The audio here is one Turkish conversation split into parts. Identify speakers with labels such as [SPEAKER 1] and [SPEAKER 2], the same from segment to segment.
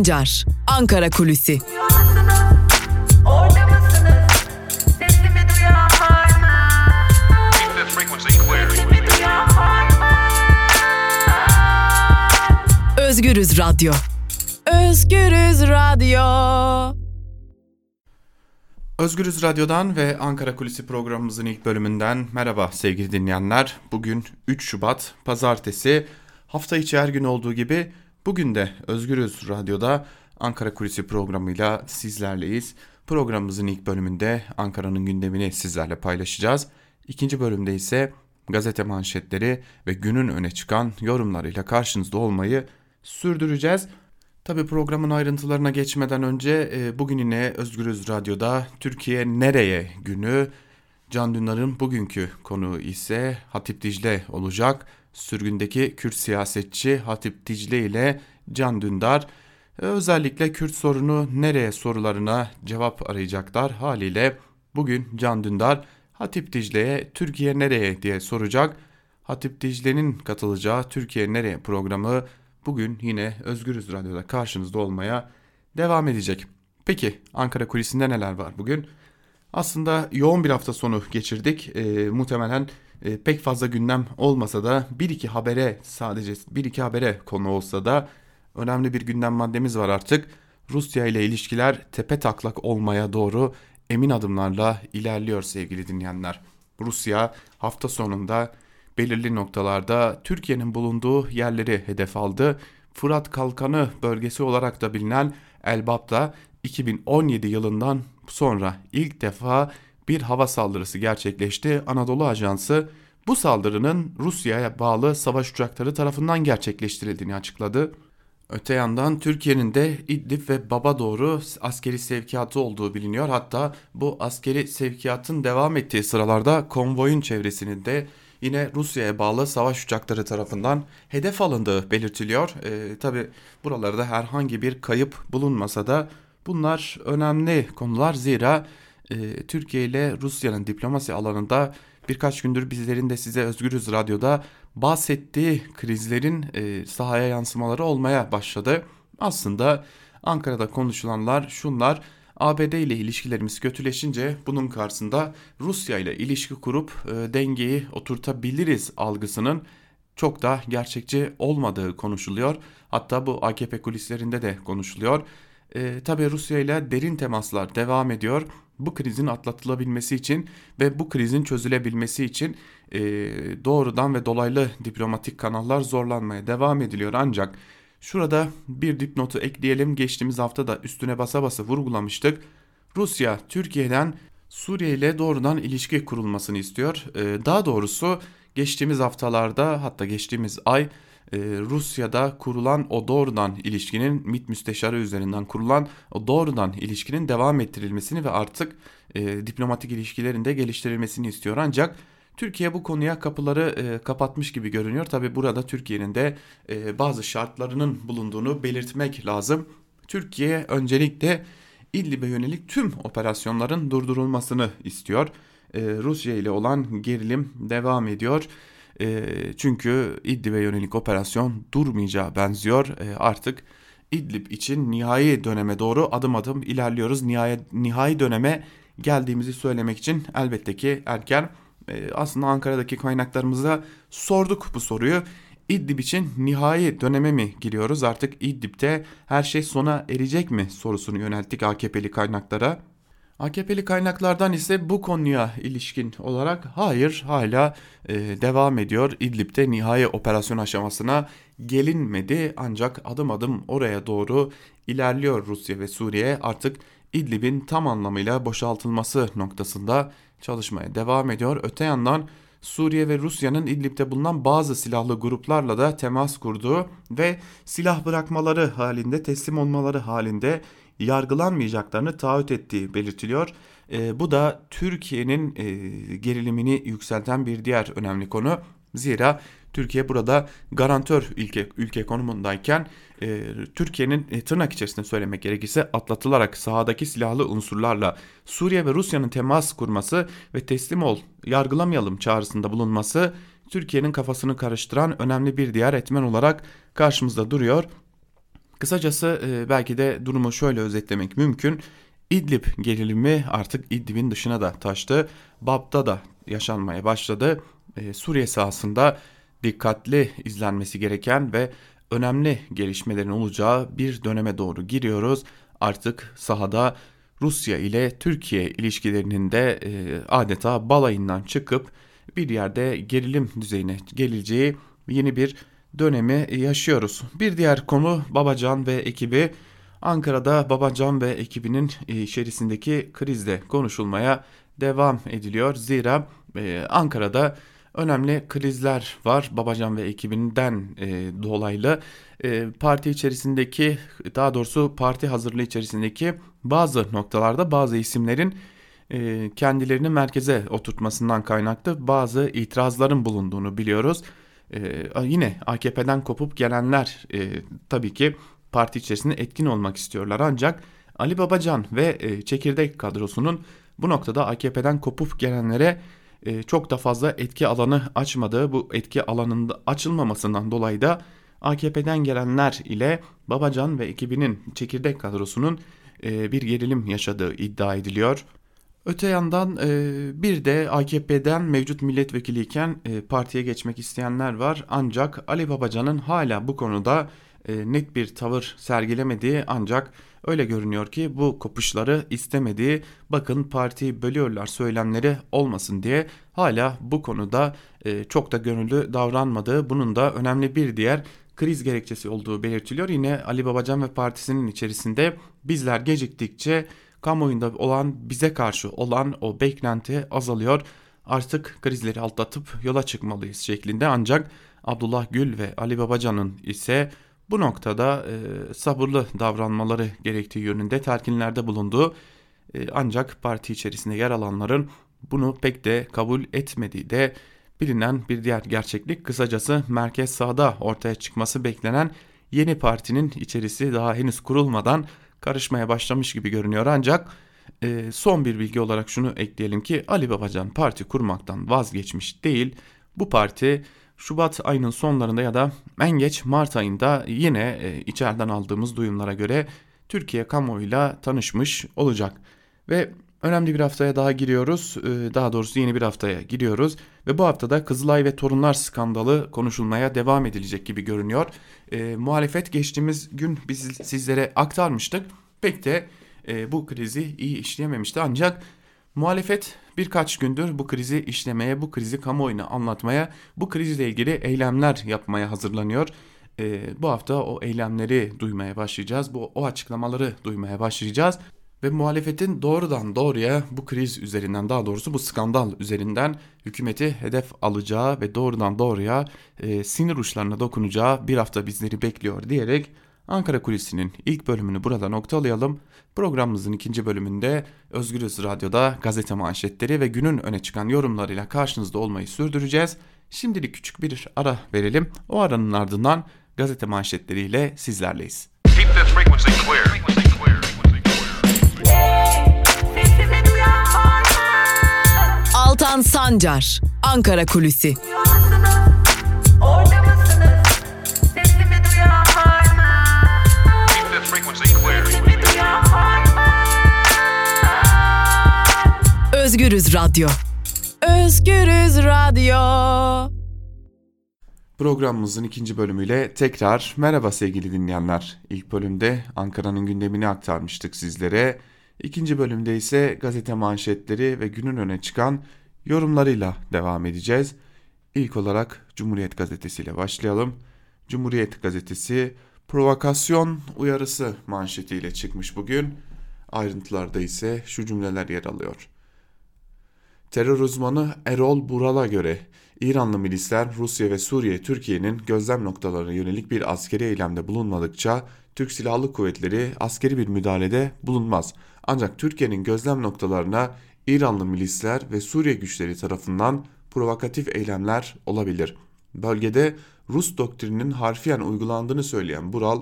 [SPEAKER 1] Sancar, Ankara Kulüsi. Özgürüz Radyo. Özgürüz Radyo.
[SPEAKER 2] Özgürüz Radyo'dan ve Ankara Kulisi programımızın ilk bölümünden merhaba sevgili dinleyenler. Bugün 3 Şubat Pazartesi. Hafta içi her gün olduğu gibi bugün de Özgürüz Radyo'da Ankara Kulisi programıyla sizlerleyiz. Programımızın ilk bölümünde Ankara'nın gündemini sizlerle paylaşacağız. İkinci bölümde ise gazete manşetleri ve günün öne çıkan yorumlarıyla karşınızda olmayı sürdüreceğiz. Tabi programın ayrıntılarına geçmeden önce e, bugün yine Özgürüz Radyo'da Türkiye Nereye günü Can Dündar'ın bugünkü konuğu ise Hatip Dicle olacak. Sürgündeki Kürt siyasetçi Hatip Dicle ile Can Dündar özellikle Kürt sorunu nereye sorularına cevap arayacaklar. Haliyle bugün Can Dündar Hatip Dicle'ye Türkiye nereye diye soracak. Hatip Dicle'nin katılacağı Türkiye nereye programı bugün yine Özgürüz Radyo'da karşınızda olmaya devam edecek. Peki Ankara kulisinde neler var bugün? Aslında yoğun bir hafta sonu geçirdik. E, muhtemelen e, pek fazla gündem olmasa da bir iki habere sadece bir iki habere konu olsa da önemli bir gündem maddemiz var artık. Rusya ile ilişkiler tepe taklak olmaya doğru emin adımlarla ilerliyor sevgili dinleyenler. Rusya hafta sonunda belirli noktalarda Türkiye'nin bulunduğu yerleri hedef aldı. Fırat Kalkanı bölgesi olarak da bilinen Elbap'ta 2017 yılından sonra ilk defa bir hava saldırısı gerçekleşti. Anadolu Ajansı bu saldırının Rusya'ya bağlı savaş uçakları tarafından gerçekleştirildiğini açıkladı. Öte yandan Türkiye'nin de İdlib ve Baba doğru askeri sevkiyatı olduğu biliniyor. Hatta bu askeri sevkiyatın devam ettiği sıralarda konvoyun çevresinin de yine Rusya'ya bağlı savaş uçakları tarafından hedef alındığı belirtiliyor. E, Tabi buralarda herhangi bir kayıp bulunmasa da bunlar önemli konular zira e, Türkiye ile Rusya'nın diplomasi alanında birkaç gündür bizlerin de size Özgürüz Radyo'da bahsettiği krizlerin e, sahaya yansımaları olmaya başladı. Aslında Ankara'da konuşulanlar şunlar ABD ile ilişkilerimiz kötüleşince bunun karşısında Rusya ile ilişki kurup e, dengeyi oturtabiliriz algısının çok da gerçekçi olmadığı konuşuluyor. Hatta bu AKP kulislerinde de konuşuluyor. E, Tabi Rusya ile derin temaslar devam ediyor. Bu krizin atlatılabilmesi için ve bu krizin çözülebilmesi için e, doğrudan ve dolaylı diplomatik kanallar zorlanmaya devam ediliyor. Ancak Şurada bir dipnotu ekleyelim. Geçtiğimiz hafta da üstüne basa basa vurgulamıştık. Rusya Türkiye'den Suriye ile doğrudan ilişki kurulmasını istiyor. Ee, daha doğrusu geçtiğimiz haftalarda hatta geçtiğimiz ay e, Rusya'da kurulan o doğrudan ilişkinin MİT müsteşarı üzerinden kurulan o doğrudan ilişkinin devam ettirilmesini ve artık e, diplomatik ilişkilerin de geliştirilmesini istiyor. Ancak Türkiye bu konuya kapıları e, kapatmış gibi görünüyor. Tabi burada Türkiye'nin de bazı şartlarının bulunduğunu belirtmek lazım. Türkiye öncelikle İdlib'e yönelik tüm operasyonların durdurulmasını istiyor. Rusya ile olan gerilim devam ediyor. E, çünkü İdlib'e yönelik operasyon durmayacağı benziyor. E, artık İdlib için nihai döneme doğru adım adım ilerliyoruz. Nihai, nihai döneme geldiğimizi söylemek için elbette ki erken. Ee, aslında Ankara'daki kaynaklarımıza sorduk bu soruyu. İdlib için nihai döneme mi giriyoruz? Artık İdlib'de her şey sona erecek mi sorusunu yönelttik AKP'li kaynaklara. AKP'li kaynaklardan ise bu konuya ilişkin olarak hayır hala e, devam ediyor. İdlib'de nihai operasyon aşamasına gelinmedi ancak adım adım oraya doğru ilerliyor Rusya ve Suriye. Artık İdlib'in tam anlamıyla boşaltılması noktasında çalışmaya devam ediyor. Öte yandan Suriye ve Rusya'nın İdlib'de bulunan bazı silahlı gruplarla da temas kurduğu ve silah bırakmaları halinde teslim olmaları halinde yargılanmayacaklarını taahhüt ettiği belirtiliyor. E, bu da Türkiye'nin e, gerilimini yükselten bir diğer önemli konu. Zira Türkiye burada garantör ülke, ülke konumundayken e, Türkiye'nin e, tırnak içerisinde söylemek gerekirse atlatılarak sahadaki silahlı unsurlarla Suriye ve Rusya'nın temas kurması ve teslim ol yargılamayalım çağrısında bulunması Türkiye'nin kafasını karıştıran önemli bir diğer etmen olarak karşımızda duruyor. Kısacası e, belki de durumu şöyle özetlemek mümkün. İdlib gerilimi artık İdlib'in dışına da taştı. Bab'da da yaşanmaya başladı. E, Suriye sahasında dikkatli izlenmesi gereken ve önemli gelişmelerin olacağı bir döneme doğru giriyoruz. Artık sahada Rusya ile Türkiye ilişkilerinin de e, adeta balayından çıkıp bir yerde gerilim düzeyine geleceği yeni bir dönemi yaşıyoruz. Bir diğer konu Babacan ve ekibi Ankara'da Babacan ve ekibinin e, içerisindeki krizde konuşulmaya devam ediliyor. Zira e, Ankara'da önemli krizler var Babacan ve ekibinden e, dolaylı. Parti içerisindeki daha doğrusu parti hazırlığı içerisindeki bazı noktalarda bazı isimlerin kendilerini merkeze oturtmasından kaynaklı bazı itirazların bulunduğunu biliyoruz. E, yine AKP'den kopup gelenler e, tabii ki parti içerisinde etkin olmak istiyorlar ancak Ali Babacan ve e, çekirdek kadrosunun bu noktada AKP'den kopup gelenlere e, çok da fazla etki alanı açmadığı bu etki alanında açılmamasından dolayı da AKP'den gelenler ile Babacan ve ekibinin çekirdek kadrosunun e, bir gerilim yaşadığı iddia ediliyor. Öte yandan e, bir de AKP'den mevcut milletvekiliyken e, partiye geçmek isteyenler var. Ancak Ali Babacan'ın hala bu konuda e, net bir tavır sergilemediği ancak öyle görünüyor ki bu kopuşları istemediği bakın partiyi bölüyorlar söylemleri olmasın diye hala bu konuda çok da gönüllü davranmadığı bunun da önemli bir diğer kriz gerekçesi olduğu belirtiliyor. Yine Ali Babacan ve partisinin içerisinde bizler geciktikçe kamuoyunda olan bize karşı olan o beklenti azalıyor. Artık krizleri atlatıp yola çıkmalıyız şeklinde ancak Abdullah Gül ve Ali Babacan'ın ise bu noktada e, sabırlı davranmaları gerektiği yönünde telkinlerde bulunduğu e, ancak parti içerisinde yer alanların bunu pek de kabul etmediği de bilinen bir diğer gerçeklik kısacası merkez sağda ortaya çıkması beklenen yeni partinin içerisi daha henüz kurulmadan karışmaya başlamış gibi görünüyor ancak e, son bir bilgi olarak şunu ekleyelim ki Ali Babacan parti kurmaktan vazgeçmiş değil. Bu parti Şubat ayının sonlarında ya da en geç Mart ayında yine e, içeriden aldığımız duyumlara göre Türkiye kamuoyuyla tanışmış olacak. Ve önemli bir haftaya daha giriyoruz. E, daha doğrusu yeni bir haftaya giriyoruz. Ve bu haftada Kızılay ve Torunlar skandalı konuşulmaya devam edilecek gibi görünüyor. E, muhalefet geçtiğimiz gün biz sizlere aktarmıştık. Pek de e, bu krizi iyi işleyememişti ancak muhalefet birkaç gündür bu krizi işlemeye, bu krizi kamuoyuna anlatmaya, bu krizle ilgili eylemler yapmaya hazırlanıyor. E, bu hafta o eylemleri duymaya başlayacağız, bu o açıklamaları duymaya başlayacağız ve muhalefetin doğrudan doğruya bu kriz üzerinden daha doğrusu bu skandal üzerinden hükümeti hedef alacağı ve doğrudan doğruya e, sinir uçlarına dokunacağı bir hafta bizleri bekliyor diyerek Ankara Kulisi'nin ilk bölümünü burada noktalayalım. Programımızın ikinci bölümünde Özgürüz Radyo'da gazete manşetleri ve günün öne çıkan yorumlarıyla karşınızda olmayı sürdüreceğiz. Şimdilik küçük bir ara verelim. O aranın ardından gazete manşetleriyle sizlerleyiz. Keep
[SPEAKER 1] Altan Sancar, Ankara Kulüsi. Özgürüz Radyo. Özgürüz Radyo.
[SPEAKER 2] Programımızın ikinci bölümüyle tekrar merhaba sevgili dinleyenler. İlk bölümde Ankara'nın gündemini aktarmıştık sizlere. İkinci bölümde ise gazete manşetleri ve günün öne çıkan yorumlarıyla devam edeceğiz. İlk olarak Cumhuriyet Gazetesi ile başlayalım. Cumhuriyet Gazetesi provokasyon uyarısı manşetiyle çıkmış bugün. Ayrıntılarda ise şu cümleler yer alıyor. Terör uzmanı Erol Bural'a göre İranlı milisler Rusya ve Suriye Türkiye'nin gözlem noktalarına yönelik bir askeri eylemde bulunmadıkça Türk Silahlı Kuvvetleri askeri bir müdahalede bulunmaz. Ancak Türkiye'nin gözlem noktalarına İranlı milisler ve Suriye güçleri tarafından provokatif eylemler olabilir. Bölgede Rus doktrininin harfiyen uygulandığını söyleyen Bural,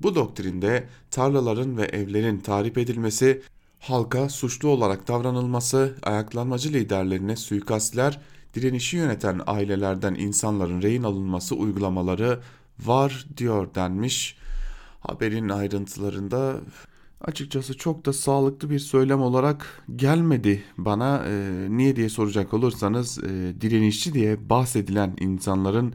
[SPEAKER 2] bu doktrinde tarlaların ve evlerin tahrip edilmesi, halka suçlu olarak davranılması, ayaklanmacı liderlerine suikastler, direnişi yöneten ailelerden insanların rehin alınması uygulamaları var diyor denmiş Haberin ayrıntılarında açıkçası çok da sağlıklı bir söylem olarak gelmedi bana. E, niye diye soracak olursanız e, direnişçi diye bahsedilen insanların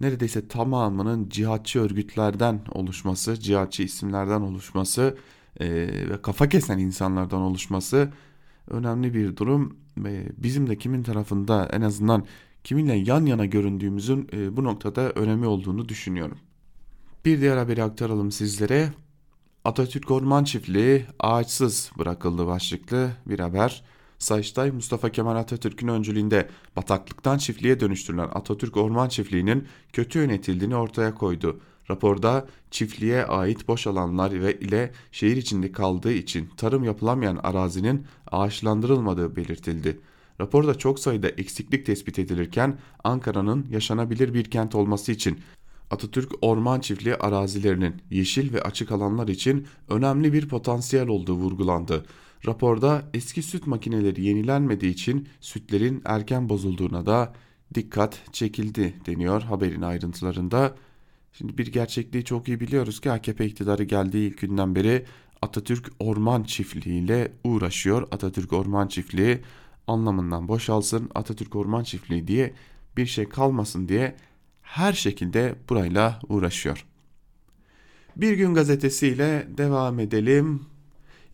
[SPEAKER 2] neredeyse tamamının cihatçı örgütlerden oluşması, cihatçı isimlerden oluşması e, ve kafa kesen insanlardan oluşması önemli bir durum. E, bizim de kimin tarafında en azından kiminle yan yana göründüğümüzün e, bu noktada önemi olduğunu düşünüyorum. Bir diğer haberi aktaralım sizlere. Atatürk Orman Çiftliği ağaçsız bırakıldı başlıklı bir haber. Sayıştay Mustafa Kemal Atatürk'ün öncülüğünde bataklıktan çiftliğe dönüştürülen Atatürk Orman Çiftliği'nin kötü yönetildiğini ortaya koydu. Raporda çiftliğe ait boş alanlar ve ile şehir içinde kaldığı için tarım yapılamayan arazinin ağaçlandırılmadığı belirtildi. Raporda çok sayıda eksiklik tespit edilirken Ankara'nın yaşanabilir bir kent olması için Atatürk Orman Çiftliği arazilerinin yeşil ve açık alanlar için önemli bir potansiyel olduğu vurgulandı. Raporda eski süt makineleri yenilenmediği için sütlerin erken bozulduğuna da dikkat çekildi deniyor haberin ayrıntılarında. Şimdi bir gerçekliği çok iyi biliyoruz ki AKP iktidarı geldiği ilk günden beri Atatürk Orman Çiftliği ile uğraşıyor. Atatürk Orman Çiftliği anlamından boşalsın, Atatürk Orman Çiftliği diye bir şey kalmasın diye her şekilde burayla uğraşıyor. Bir gün gazetesiyle devam edelim.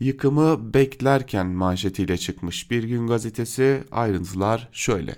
[SPEAKER 2] Yıkımı beklerken manşetiyle çıkmış Bir Gün Gazetesi ayrıntılar şöyle.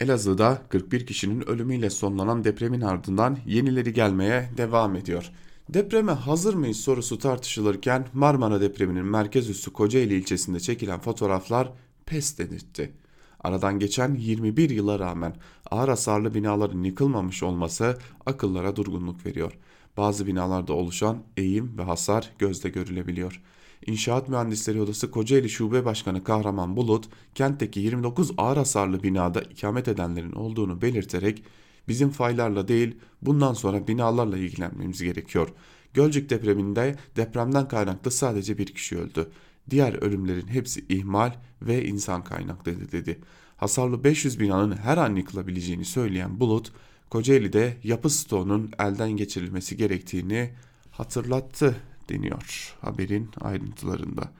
[SPEAKER 2] Elazığ'da 41 kişinin ölümüyle sonlanan depremin ardından yenileri gelmeye devam ediyor. Depreme hazır mıyız sorusu tartışılırken Marmara depreminin merkez üssü Kocaeli ilçesinde çekilen fotoğraflar pes dedirtti. Aradan geçen 21 yıla rağmen ağır hasarlı binaların yıkılmamış olması akıllara durgunluk veriyor. Bazı binalarda oluşan eğim ve hasar gözde görülebiliyor. İnşaat Mühendisleri Odası Kocaeli Şube Başkanı Kahraman Bulut, kentteki 29 ağır hasarlı binada ikamet edenlerin olduğunu belirterek bizim faylarla değil bundan sonra binalarla ilgilenmemiz gerekiyor. Gölcük depreminde depremden kaynaklı sadece bir kişi öldü. Diğer ölümlerin hepsi ihmal ve insan kaynaklıydı dedi. Hasarlı 500 binanın her an yıkılabileceğini söyleyen Bulut, Kocaeli'de yapı stoğunun elden geçirilmesi gerektiğini hatırlattı deniyor haberin ayrıntılarında.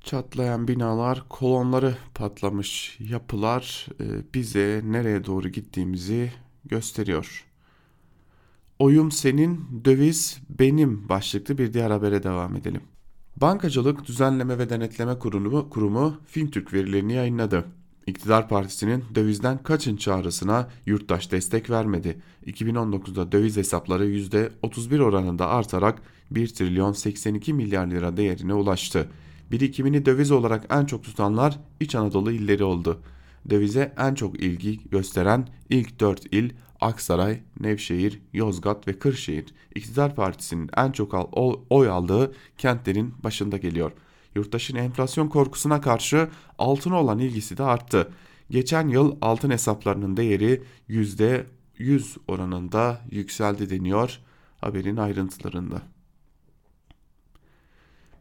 [SPEAKER 2] Çatlayan binalar, kolonları patlamış yapılar e, bize nereye doğru gittiğimizi gösteriyor. Oyum senin, döviz benim başlıklı bir diğer habere devam edelim. Bankacılık Düzenleme ve Denetleme Kurumu, Kurumu FinTürk verilerini yayınladı. İktidar Partisi'nin dövizden kaçın çağrısına yurttaş destek vermedi. 2019'da döviz hesapları %31 oranında artarak 1 trilyon 82 milyar lira değerine ulaştı. Birikimini döviz olarak en çok tutanlar İç Anadolu illeri oldu. Dövize en çok ilgi gösteren ilk 4 il Aksaray, Nevşehir, Yozgat ve Kırşehir iktidar partisinin en çok oy aldığı kentlerin başında geliyor. Yurttaşın enflasyon korkusuna karşı altına olan ilgisi de arttı. Geçen yıl altın hesaplarının değeri %100 oranında yükseldi deniyor haberin ayrıntılarında.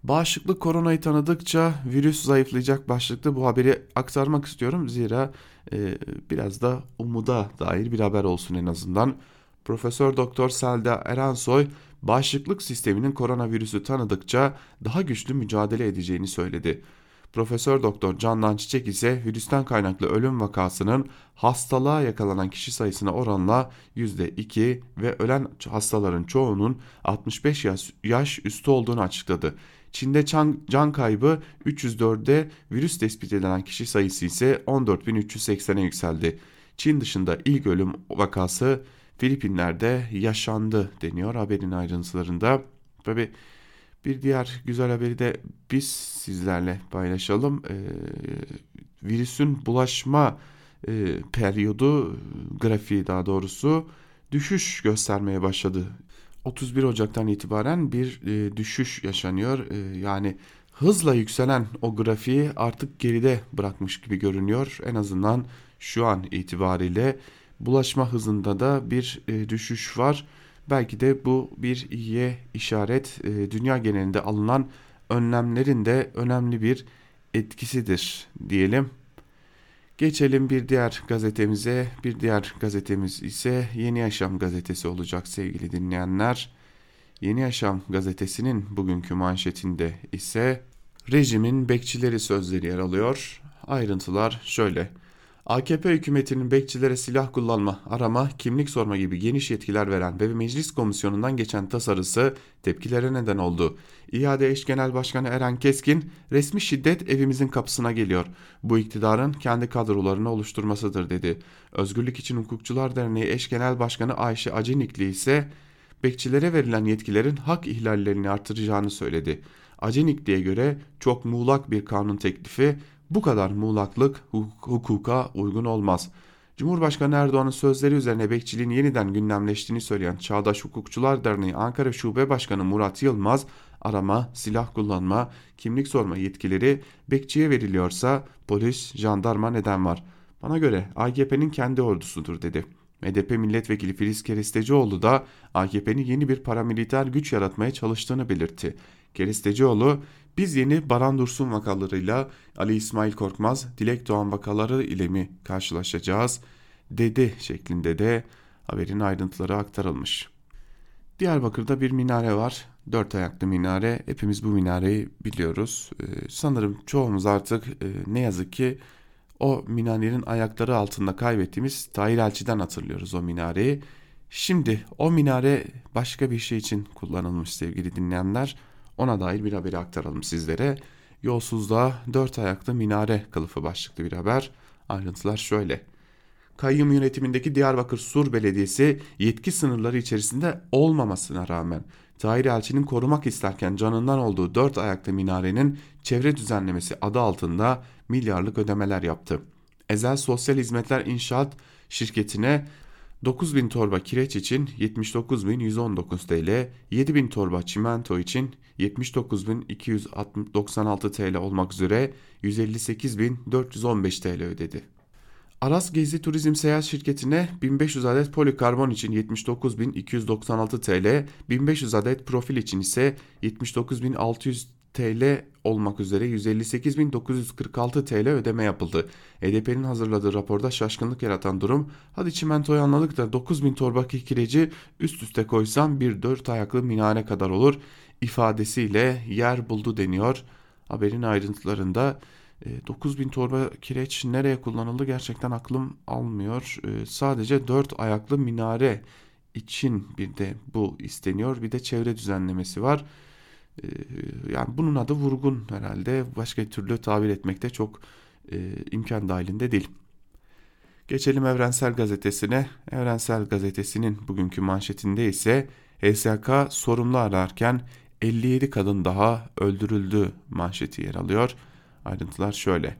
[SPEAKER 2] Bağışıklık koronayı tanıdıkça virüs zayıflayacak başlıklı bu haberi aktarmak istiyorum. Zira e, biraz da umuda dair bir haber olsun en azından. Profesör Doktor Selda Erensoy bağışıklık sisteminin koronavirüsü tanıdıkça daha güçlü mücadele edeceğini söyledi. Profesör Doktor Candan Çiçek ise virüsten kaynaklı ölüm vakasının hastalığa yakalanan kişi sayısına oranla %2 ve ölen hastaların çoğunun 65 yaş, yaş üstü olduğunu açıkladı. Çin'de can, kaybı 304'de virüs tespit edilen kişi sayısı ise 14.380'e yükseldi. Çin dışında ilk ölüm vakası Filipinler'de yaşandı deniyor haberin ayrıntılarında. Tabi bir diğer güzel haberi de biz sizlerle paylaşalım. Ee, virüsün bulaşma e, periyodu grafiği daha doğrusu düşüş göstermeye başladı 31 Ocak'tan itibaren bir e, düşüş yaşanıyor. E, yani hızla yükselen o grafiği artık geride bırakmış gibi görünüyor. En azından şu an itibariyle bulaşma hızında da bir e, düşüş var. Belki de bu bir iyiye işaret. E, dünya genelinde alınan önlemlerin de önemli bir etkisidir diyelim. Geçelim bir diğer gazetemize. Bir diğer gazetemiz ise Yeni Yaşam gazetesi olacak sevgili dinleyenler. Yeni Yaşam gazetesinin bugünkü manşetinde ise rejimin bekçileri sözleri yer alıyor. Ayrıntılar şöyle. AKP hükümetinin bekçilere silah kullanma, arama, kimlik sorma gibi geniş yetkiler veren ve meclis komisyonundan geçen tasarısı tepkilere neden oldu. İade Eş Genel Başkanı Eren Keskin, resmi şiddet evimizin kapısına geliyor. Bu iktidarın kendi kadrolarını oluşturmasıdır dedi. Özgürlük İçin Hukukçular Derneği Eş Genel Başkanı Ayşe Acenikli ise bekçilere verilen yetkilerin hak ihlallerini artıracağını söyledi. Acenikli'ye göre çok muğlak bir kanun teklifi bu kadar muğlaklık hukuka uygun olmaz. Cumhurbaşkanı Erdoğan'ın sözleri üzerine bekçiliğin yeniden gündemleştiğini söyleyen Çağdaş Hukukçular Derneği Ankara Şube Başkanı Murat Yılmaz, arama, silah kullanma, kimlik sorma yetkileri bekçiye veriliyorsa polis, jandarma neden var? Bana göre AKP'nin kendi ordusudur dedi. MDP milletvekili Filiz Kerestecioğlu da AKP'nin yeni bir paramiliter güç yaratmaya çalıştığını belirtti. Kerestecioğlu biz yeni Baran Dursun vakalarıyla Ali İsmail Korkmaz, Dilek Doğan vakaları ile mi karşılaşacağız dedi şeklinde de haberin ayrıntıları aktarılmış. Diyarbakır'da bir minare var. Dört ayaklı minare. Hepimiz bu minareyi biliyoruz. Ee, sanırım çoğumuz artık e, ne yazık ki o minarenin ayakları altında kaybettiğimiz Tahir Elçi'den hatırlıyoruz o minareyi. Şimdi o minare başka bir şey için kullanılmış sevgili dinleyenler. Ona dair bir haberi aktaralım sizlere. Yolsuzluğa dört ayaklı minare kılıfı başlıklı bir haber. Ayrıntılar şöyle. Kayyum yönetimindeki Diyarbakır Sur Belediyesi yetki sınırları içerisinde olmamasına rağmen Tahir Elçi'nin korumak isterken canından olduğu dört ayaklı minarenin çevre düzenlemesi adı altında milyarlık ödemeler yaptı. Ezel Sosyal Hizmetler İnşaat şirketine 9000 torba kireç için 79.119 TL, 7000 torba çimento için 79.296 TL olmak üzere 158.415 TL ödedi. Aras Gezi Turizm Seyahat Şirketi'ne 1500 adet polikarbon için 79.296 TL, 1500 adet profil için ise 79.600 TL olmak üzere 158.946 TL ödeme yapıldı. HDP'nin hazırladığı raporda şaşkınlık yaratan durum hadi çimentoyu anladık da 9000 torba kireci üst üste koysam bir dört ayaklı minare kadar olur ifadesiyle yer buldu deniyor. Haberin ayrıntılarında 9000 e, torba kireç nereye kullanıldı gerçekten aklım almıyor. E, sadece 4 ayaklı minare için bir de bu isteniyor. Bir de çevre düzenlemesi var. E, yani bunun adı vurgun herhalde. Başka türlü tabir etmekte çok imkan dahilinde değil. Geçelim Evrensel Gazetesi'ne. Evrensel Gazetesi'nin bugünkü manşetinde ise HSK sorumlu ararken 57 kadın daha öldürüldü manşeti yer alıyor. Ayrıntılar şöyle.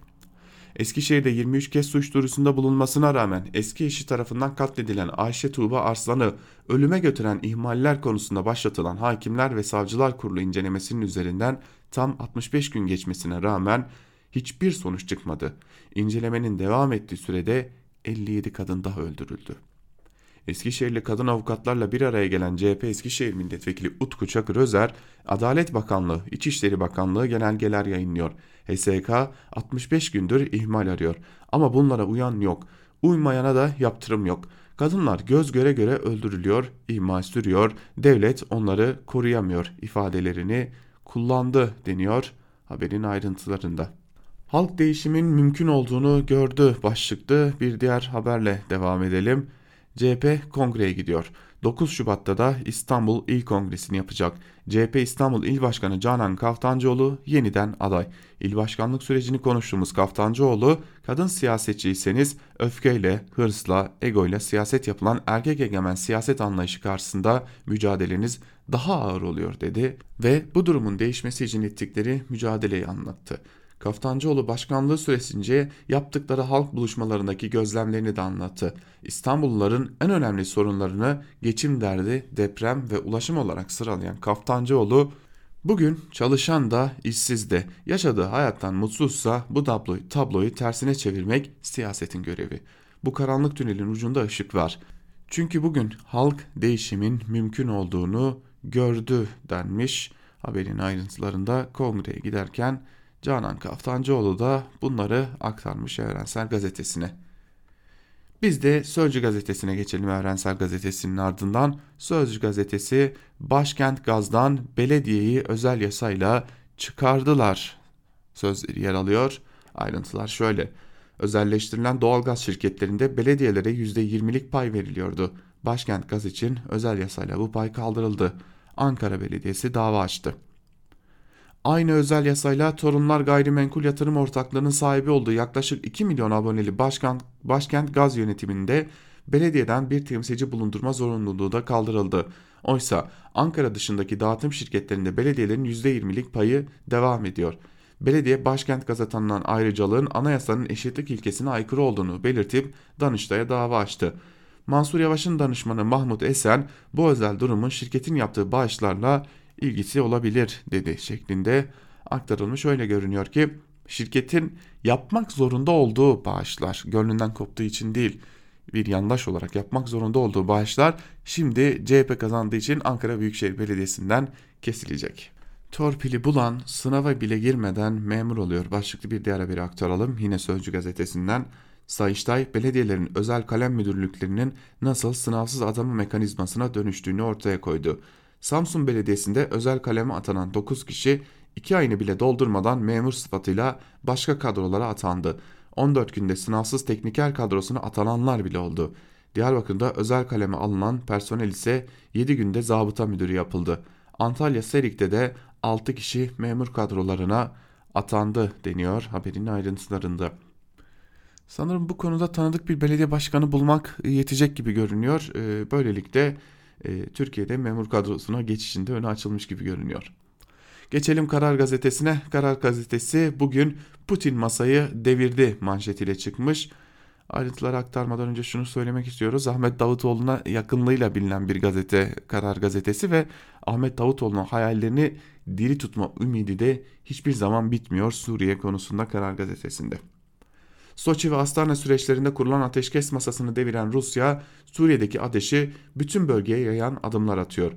[SPEAKER 2] Eskişehir'de 23 kez suç duyurusunda bulunmasına rağmen eski eşi tarafından katledilen Ayşe Tuğba Arslan'ı ölüme götüren ihmaller konusunda başlatılan Hakimler ve Savcılar Kurulu incelemesinin üzerinden tam 65 gün geçmesine rağmen hiçbir sonuç çıkmadı. İncelemenin devam ettiği sürede 57 kadın daha öldürüldü. Eskişehirli kadın avukatlarla bir araya gelen CHP Eskişehir Milletvekili Utku Çakır Özer, Adalet Bakanlığı, İçişleri Bakanlığı genelgeler yayınlıyor. HSK 65 gündür ihmal arıyor ama bunlara uyan yok. Uymayana da yaptırım yok. Kadınlar göz göre göre öldürülüyor, ihmal sürüyor, devlet onları koruyamıyor ifadelerini kullandı deniyor haberin ayrıntılarında. Halk değişimin mümkün olduğunu gördü başlıklı bir diğer haberle devam edelim. CHP kongreye gidiyor. 9 Şubat'ta da İstanbul İl Kongresi'ni yapacak. CHP İstanbul İl Başkanı Canan Kaftancıoğlu yeniden aday. İl başkanlık sürecini konuştuğumuz Kaftancıoğlu, kadın siyasetçiyseniz öfkeyle, hırsla, egoyla siyaset yapılan erkek egemen siyaset anlayışı karşısında mücadeleniz daha ağır oluyor dedi ve bu durumun değişmesi için ettikleri mücadeleyi anlattı. Kaftancıoğlu başkanlığı süresince yaptıkları halk buluşmalarındaki gözlemlerini de anlattı. İstanbulluların en önemli sorunlarını geçim derdi, deprem ve ulaşım olarak sıralayan Kaftancıoğlu Bugün çalışan da işsiz de yaşadığı hayattan mutsuzsa bu tabloyu, tabloyu tersine çevirmek siyasetin görevi. Bu karanlık tünelin ucunda ışık var. Çünkü bugün halk değişimin mümkün olduğunu gördü denmiş. Haberin ayrıntılarında kongreye giderken Canan Kaftancıoğlu da bunları aktarmış Evrensel Gazetesi'ne. Biz de Sözcü gazetesine geçelim Evrensel Gazetesi'nin ardından. Sözcü gazetesi başkent gazdan belediyeyi özel yasayla çıkardılar sözleri yer alıyor. Ayrıntılar şöyle. Özelleştirilen doğalgaz şirketlerinde belediyelere %20'lik pay veriliyordu. Başkent Gaz için özel yasayla bu pay kaldırıldı. Ankara Belediyesi dava açtı. Aynı özel yasayla Torunlar Gayrimenkul Yatırım Ortaklığı'nın sahibi olduğu yaklaşık 2 milyon aboneli başkent, başkent gaz yönetiminde belediyeden bir temsilci bulundurma zorunluluğu da kaldırıldı. Oysa Ankara dışındaki dağıtım şirketlerinde belediyelerin %20'lik payı devam ediyor. Belediye başkent gaza tanınan ayrıcalığın anayasanın eşitlik ilkesine aykırı olduğunu belirtip Danıştay'a dava açtı. Mansur Yavaş'ın danışmanı Mahmut Esen bu özel durumun şirketin yaptığı bağışlarla ilgisi olabilir dedi şeklinde aktarılmış. Öyle görünüyor ki şirketin yapmak zorunda olduğu bağışlar gönlünden koptuğu için değil bir yandaş olarak yapmak zorunda olduğu bağışlar şimdi CHP kazandığı için Ankara Büyükşehir Belediyesi'nden kesilecek. Torpili bulan sınava bile girmeden memur oluyor. Başlıklı bir diğer haberi aktaralım. Yine Sözcü gazetesinden Sayıştay belediyelerin özel kalem müdürlüklerinin nasıl sınavsız atama mekanizmasına dönüştüğünü ortaya koydu. Samsun Belediyesi'nde özel kaleme atanan 9 kişi 2 ayını bile doldurmadan memur sıfatıyla başka kadrolara atandı. 14 günde sınavsız tekniker kadrosuna atananlar bile oldu. Diyarbakır'da özel kaleme alınan personel ise 7 günde zabıta müdürü yapıldı. Antalya Serik'te de 6 kişi memur kadrolarına atandı deniyor haberin ayrıntılarında. Sanırım bu konuda tanıdık bir belediye başkanı bulmak yetecek gibi görünüyor. Ee, böylelikle e, Türkiye'de memur kadrosuna geçişinde öne açılmış gibi görünüyor. Geçelim Karar Gazetesi'ne. Karar Gazetesi bugün Putin masayı devirdi manşetiyle çıkmış. Ayrıntıları aktarmadan önce şunu söylemek istiyoruz. Ahmet Davutoğlu'na yakınlığıyla bilinen bir gazete Karar Gazetesi ve Ahmet Davutoğlu'nun hayallerini diri tutma ümidi de hiçbir zaman bitmiyor Suriye konusunda Karar Gazetesi'nde. Soçi ve Astana süreçlerinde kurulan ateşkes masasını deviren Rusya, Suriye'deki ateşi bütün bölgeye yayan adımlar atıyor.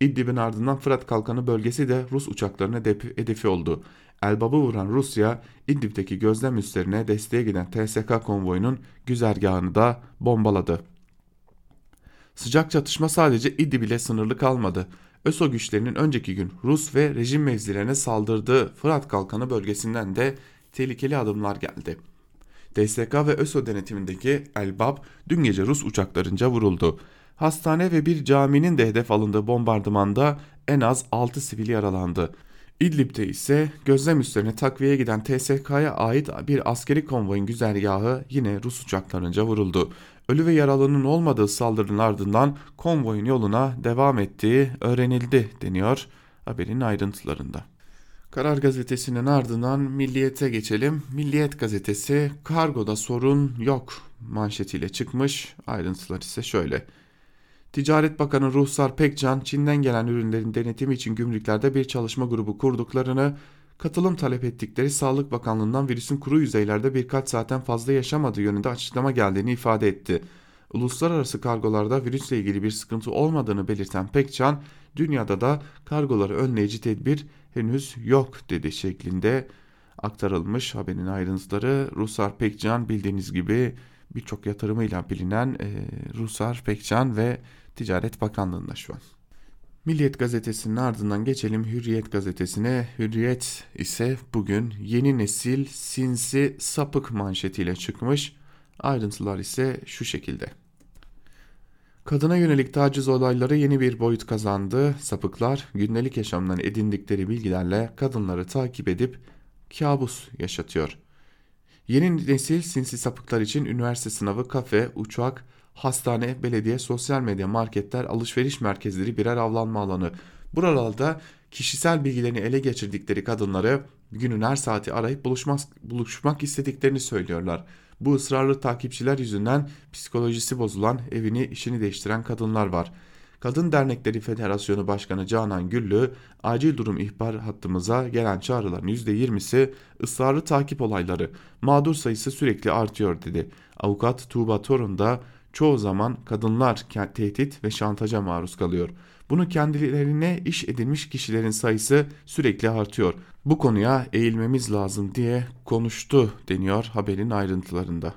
[SPEAKER 2] İdlib'in ardından Fırat Kalkanı bölgesi de Rus uçaklarına hedefi oldu. Elbab'ı vuran Rusya, İdlib'deki gözlem üslerine desteğe giden TSK konvoyunun güzergahını da bombaladı. Sıcak çatışma sadece İdlib ile sınırlı kalmadı. ÖSO güçlerinin önceki gün Rus ve rejim mevzilerine saldırdığı Fırat Kalkanı bölgesinden de tehlikeli adımlar geldi. DSK ve ÖSO denetimindeki Elbab dün gece Rus uçaklarınca vuruldu. Hastane ve bir caminin de hedef alındığı bombardımanda en az 6 sivil yaralandı. İdlib'de ise gözlem üslerine takviye giden TSK'ya ait bir askeri konvoyun güzergahı yine Rus uçaklarınca vuruldu. Ölü ve yaralının olmadığı saldırının ardından konvoyun yoluna devam ettiği öğrenildi deniyor haberin ayrıntılarında. Karar gazetesinin ardından Milliyet'e geçelim. Milliyet gazetesi kargoda sorun yok manşetiyle çıkmış. Ayrıntılar ise şöyle. Ticaret Bakanı Ruhsar Pekcan, Çin'den gelen ürünlerin denetimi için gümrüklerde bir çalışma grubu kurduklarını, katılım talep ettikleri Sağlık Bakanlığı'ndan virüsün kuru yüzeylerde birkaç saatten fazla yaşamadığı yönünde açıklama geldiğini ifade etti. Uluslararası kargolarda virüsle ilgili bir sıkıntı olmadığını belirten Pekcan, dünyada da kargoları önleyici tedbir henüz yok dedi şeklinde aktarılmış haberin ayrıntıları. Rusar Pekcan bildiğiniz gibi birçok yatırımıyla bilinen e, Rusar Pekcan ve Ticaret Bakanlığı'nda şu an. Milliyet gazetesinin ardından geçelim Hürriyet gazetesine. Hürriyet ise bugün yeni nesil sinsi sapık manşetiyle çıkmış. Ayrıntılar ise şu şekilde. Kadına yönelik taciz olayları yeni bir boyut kazandı. Sapıklar gündelik yaşamdan edindikleri bilgilerle kadınları takip edip kabus yaşatıyor. Yeni nesil sinsi sapıklar için üniversite sınavı, kafe, uçak, hastane, belediye, sosyal medya, marketler, alışveriş merkezleri birer avlanma alanı. Buralarda kişisel bilgilerini ele geçirdikleri kadınları günün her saati arayıp buluşmak, buluşmak istediklerini söylüyorlar. Bu ısrarlı takipçiler yüzünden psikolojisi bozulan, evini işini değiştiren kadınlar var. Kadın Dernekleri Federasyonu Başkanı Canan Güllü, acil durum ihbar hattımıza gelen çağrıların %20'si ısrarlı takip olayları, mağdur sayısı sürekli artıyor dedi. Avukat Tuğba Torun da çoğu zaman kadınlar tehdit ve şantaja maruz kalıyor. Bunu kendilerine iş edilmiş kişilerin sayısı sürekli artıyor. Bu konuya eğilmemiz lazım diye konuştu deniyor haberin ayrıntılarında.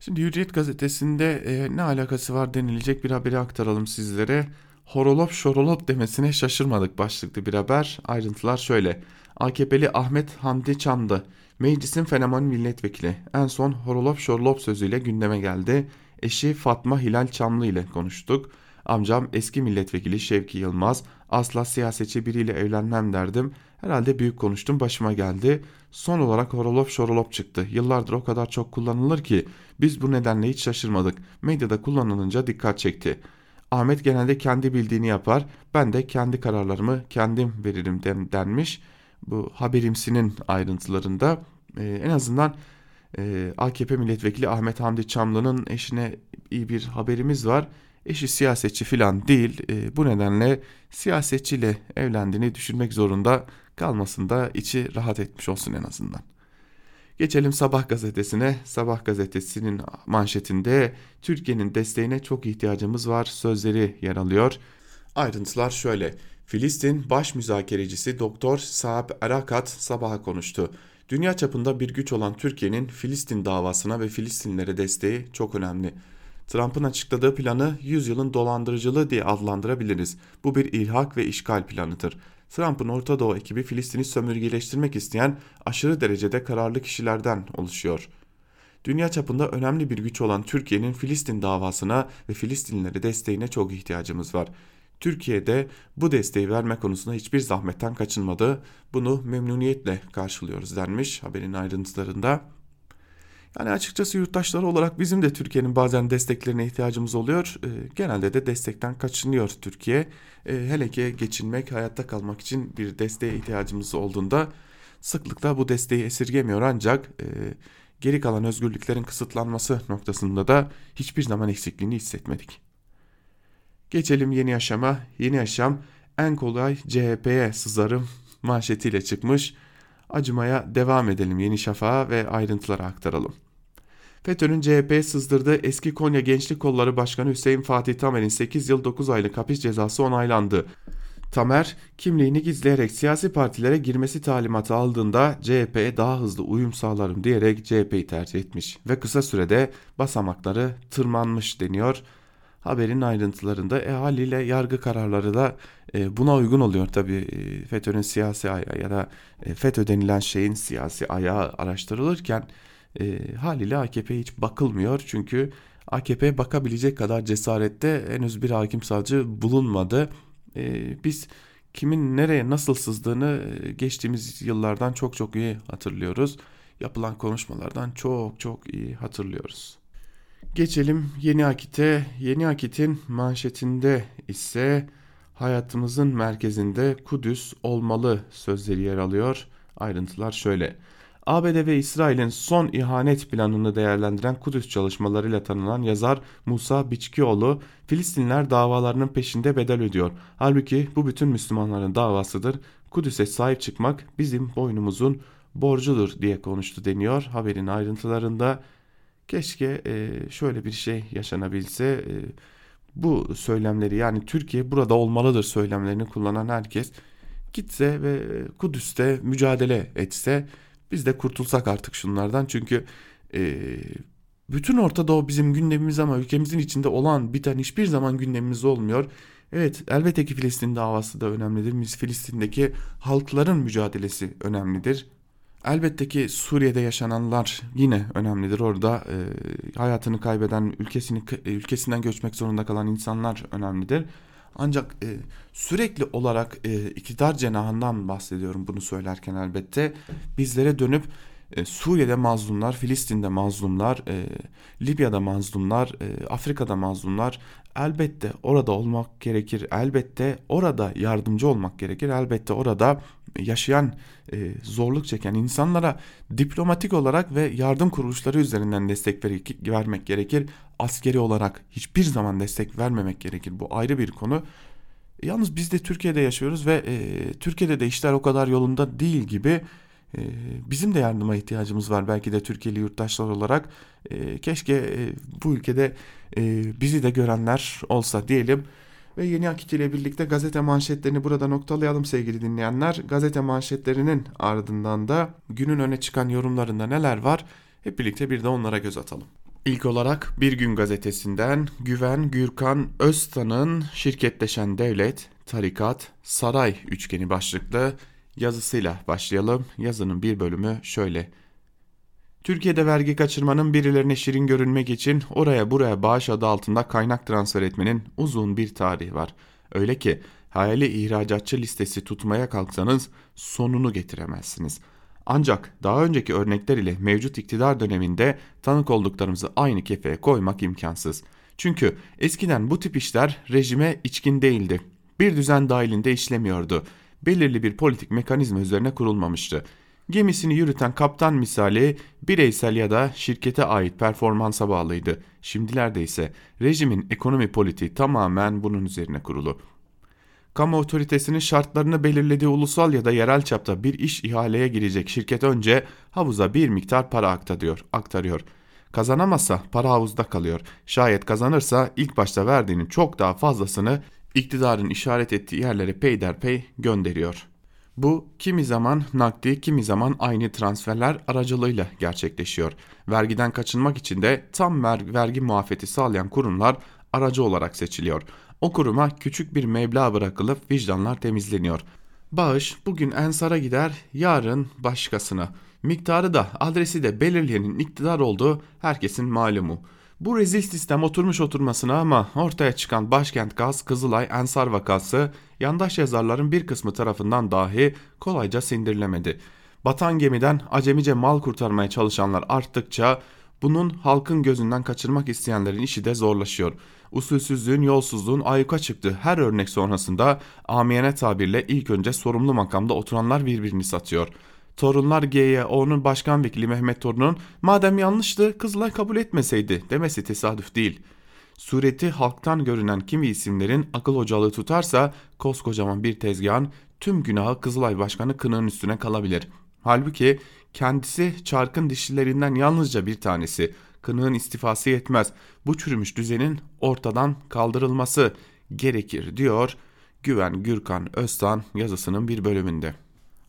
[SPEAKER 2] Şimdi Hürriyet gazetesinde e, ne alakası var denilecek bir haberi aktaralım sizlere. Horolop şorolop demesine şaşırmadık başlıklı bir haber. Ayrıntılar şöyle. AKP'li Ahmet Hamdi Çam'dı. Meclisin fenomen milletvekili. En son horolop şorolop sözüyle gündeme geldi. Eşi Fatma Hilal Çamlı ile konuştuk. Amcam eski milletvekili Şevki Yılmaz. Asla siyasetçi biriyle evlenmem derdim. Herhalde büyük konuştum başıma geldi. Son olarak horolop şorolop çıktı. Yıllardır o kadar çok kullanılır ki biz bu nedenle hiç şaşırmadık. Medyada kullanılınca dikkat çekti. Ahmet genelde kendi bildiğini yapar. Ben de kendi kararlarımı kendim veririm denmiş. Bu haberimsinin ayrıntılarında e, en azından e, AKP milletvekili Ahmet Hamdi Çamlı'nın eşine iyi bir haberimiz var. Eşi siyasetçi filan değil. E, bu nedenle siyasetçiyle evlendiğini düşünmek zorunda kalmasında içi rahat etmiş olsun en azından. Geçelim Sabah gazetesine. Sabah gazetesinin manşetinde Türkiye'nin desteğine çok ihtiyacımız var sözleri yer alıyor. Ayrıntılar şöyle. Filistin baş müzakerecisi Doktor Saab Erakat sabaha konuştu. Dünya çapında bir güç olan Türkiye'nin Filistin davasına ve Filistinlere desteği çok önemli. Trump'ın açıkladığı planı 100 yılın dolandırıcılığı diye adlandırabiliriz. Bu bir ilhak ve işgal planıdır. Trump'ın Orta Doğu ekibi Filistin'i sömürgeleştirmek isteyen aşırı derecede kararlı kişilerden oluşuyor. Dünya çapında önemli bir güç olan Türkiye'nin Filistin davasına ve Filistinlilere desteğine çok ihtiyacımız var. Türkiye'de bu desteği verme konusunda hiçbir zahmetten kaçınmadı. Bunu memnuniyetle karşılıyoruz denmiş haberin ayrıntılarında. Yani açıkçası yurttaşları olarak bizim de Türkiye'nin bazen desteklerine ihtiyacımız oluyor. E, genelde de destekten kaçınıyor Türkiye. E, hele ki geçinmek, hayatta kalmak için bir desteğe ihtiyacımız olduğunda sıklıkla bu desteği esirgemiyor ancak e, geri kalan özgürlüklerin kısıtlanması noktasında da hiçbir zaman eksikliğini hissetmedik. Geçelim yeni yaşama. Yeni yaşam en kolay CHP'ye sızarım manşetiyle çıkmış. Acımaya devam edelim Yeni Şafak'a ve ayrıntıları aktaralım. FETÖ'nün CHP'ye sızdırdığı eski Konya Gençlik Kolları Başkanı Hüseyin Fatih Tamer'in 8 yıl 9 aylık hapis cezası onaylandı. Tamer, kimliğini gizleyerek siyasi partilere girmesi talimatı aldığında CHP'ye daha hızlı uyum sağlarım diyerek CHP'yi tercih etmiş ve kısa sürede basamakları tırmanmış deniyor. Haberin ayrıntılarında e, haliyle yargı kararları da e, buna uygun oluyor tabi e, FETÖ'nün siyasi ayağı ya da e, FETÖ denilen şeyin siyasi ayağı araştırılırken e, haliyle AKP'ye hiç bakılmıyor. Çünkü AKP'ye bakabilecek kadar cesarette henüz bir hakim savcı bulunmadı. E, biz kimin nereye nasıl sızdığını e, geçtiğimiz yıllardan çok çok iyi hatırlıyoruz. Yapılan konuşmalardan çok çok iyi hatırlıyoruz. Geçelim Yeni Akit'e. Yeni Akit'in manşetinde ise hayatımızın merkezinde Kudüs olmalı sözleri yer alıyor. Ayrıntılar şöyle. ABD ve İsrail'in son ihanet planını değerlendiren Kudüs çalışmalarıyla tanınan yazar Musa Biçkioğlu, Filistinler davalarının peşinde bedel ödüyor. Halbuki bu bütün Müslümanların davasıdır. Kudüs'e sahip çıkmak bizim boynumuzun borcudur diye konuştu deniyor haberin ayrıntılarında. Keşke e, şöyle bir şey yaşanabilse. E, bu söylemleri yani Türkiye burada olmalıdır söylemlerini kullanan herkes gitse ve Kudüs'te mücadele etse biz de kurtulsak artık şunlardan çünkü e, bütün Orta Doğu bizim gündemimiz ama ülkemizin içinde olan biten hiçbir zaman gündemimiz olmuyor. Evet elbette ki Filistin davası da önemlidir. Biz Filistin'deki halkların mücadelesi önemlidir. Elbette ki Suriye'de yaşananlar yine önemlidir. Orada e, hayatını kaybeden, ülkesini ülkesinden göçmek zorunda kalan insanlar önemlidir. Ancak e, sürekli olarak e, iktidar cenahından bahsediyorum bunu söylerken elbette. Bizlere dönüp e, Suriye'de mazlumlar, Filistin'de mazlumlar, e, Libya'da mazlumlar, e, Afrika'da mazlumlar elbette orada olmak gerekir. Elbette orada yardımcı olmak gerekir. Elbette orada yaşayan, e, zorluk çeken insanlara diplomatik olarak ve yardım kuruluşları üzerinden destek ver vermek gerekir. Askeri olarak hiçbir zaman destek vermemek gerekir. Bu ayrı bir konu. Yalnız biz de Türkiye'de yaşıyoruz ve e, Türkiye'de de işler o kadar yolunda değil gibi. E, bizim de yardıma ihtiyacımız var belki de Türkiye'li yurttaşlar olarak. E, keşke e, bu ülkede e, bizi de görenler olsa diyelim. Ve Yeni Akit ile birlikte gazete manşetlerini burada noktalayalım sevgili dinleyenler. Gazete manşetlerinin ardından da günün öne çıkan yorumlarında neler var hep birlikte bir de onlara göz atalım. İlk olarak Bir Gün gazetesinden Güven Gürkan Öztan'ın şirketleşen devlet, tarikat, saray üçgeni başlıklı yazısıyla başlayalım. Yazının bir bölümü şöyle. Türkiye'de vergi kaçırmanın birilerine şirin görünmek için oraya buraya bağış adı altında kaynak transfer etmenin uzun bir tarihi var. Öyle ki hayali ihracatçı listesi tutmaya kalksanız sonunu getiremezsiniz. Ancak daha önceki örnekler ile mevcut iktidar döneminde tanık olduklarımızı aynı kefeye koymak imkansız. Çünkü eskiden bu tip işler rejime içkin değildi. Bir düzen dahilinde işlemiyordu. Belirli bir politik mekanizma üzerine kurulmamıştı. Gemisini yürüten kaptan misali bireysel ya da şirkete ait performansa bağlıydı. Şimdilerde ise rejimin ekonomi politiği tamamen bunun üzerine kurulu kamu otoritesinin şartlarını belirlediği ulusal ya da yerel çapta bir iş ihaleye girecek şirket önce havuza bir miktar para aktarıyor. aktarıyor. Kazanamazsa para havuzda kalıyor. Şayet kazanırsa ilk başta verdiğinin çok daha fazlasını iktidarın işaret ettiği yerlere peyderpey gönderiyor. Bu kimi zaman nakdi kimi zaman aynı transferler aracılığıyla gerçekleşiyor. Vergiden kaçınmak için de tam vergi muafiyeti sağlayan kurumlar aracı olarak seçiliyor. O kuruma küçük bir meblağ bırakılıp vicdanlar temizleniyor. Bağış bugün Ensar'a gider, yarın başkasına. Miktarı da adresi de belirleyenin iktidar olduğu herkesin malumu. Bu rezil sistem oturmuş oturmasına ama ortaya çıkan başkent gaz Kızılay Ensar vakası yandaş yazarların bir kısmı tarafından dahi kolayca sindirilemedi. Batan gemiden acemice mal kurtarmaya çalışanlar arttıkça bunun halkın gözünden kaçırmak isteyenlerin işi de zorlaşıyor. Usulsüzlüğün, yolsuzluğun ayyuka çıktığı her örnek sonrasında amiyane tabirle ilk önce sorumlu makamda oturanlar birbirini satıyor. Torunlar G'ye onun başkan vekili Mehmet Torun'un madem yanlıştı Kızılay kabul etmeseydi demesi tesadüf değil. Sureti halktan görünen kimi isimlerin akıl hocalığı tutarsa koskocaman bir tezgahın tüm günahı Kızılay Başkanı kınığın üstüne kalabilir. Halbuki kendisi çarkın dişlilerinden yalnızca bir tanesi. Kınığın istifası yetmez. Bu çürümüş düzenin ortadan kaldırılması gerekir diyor Güven Gürkan Öztan yazısının bir bölümünde.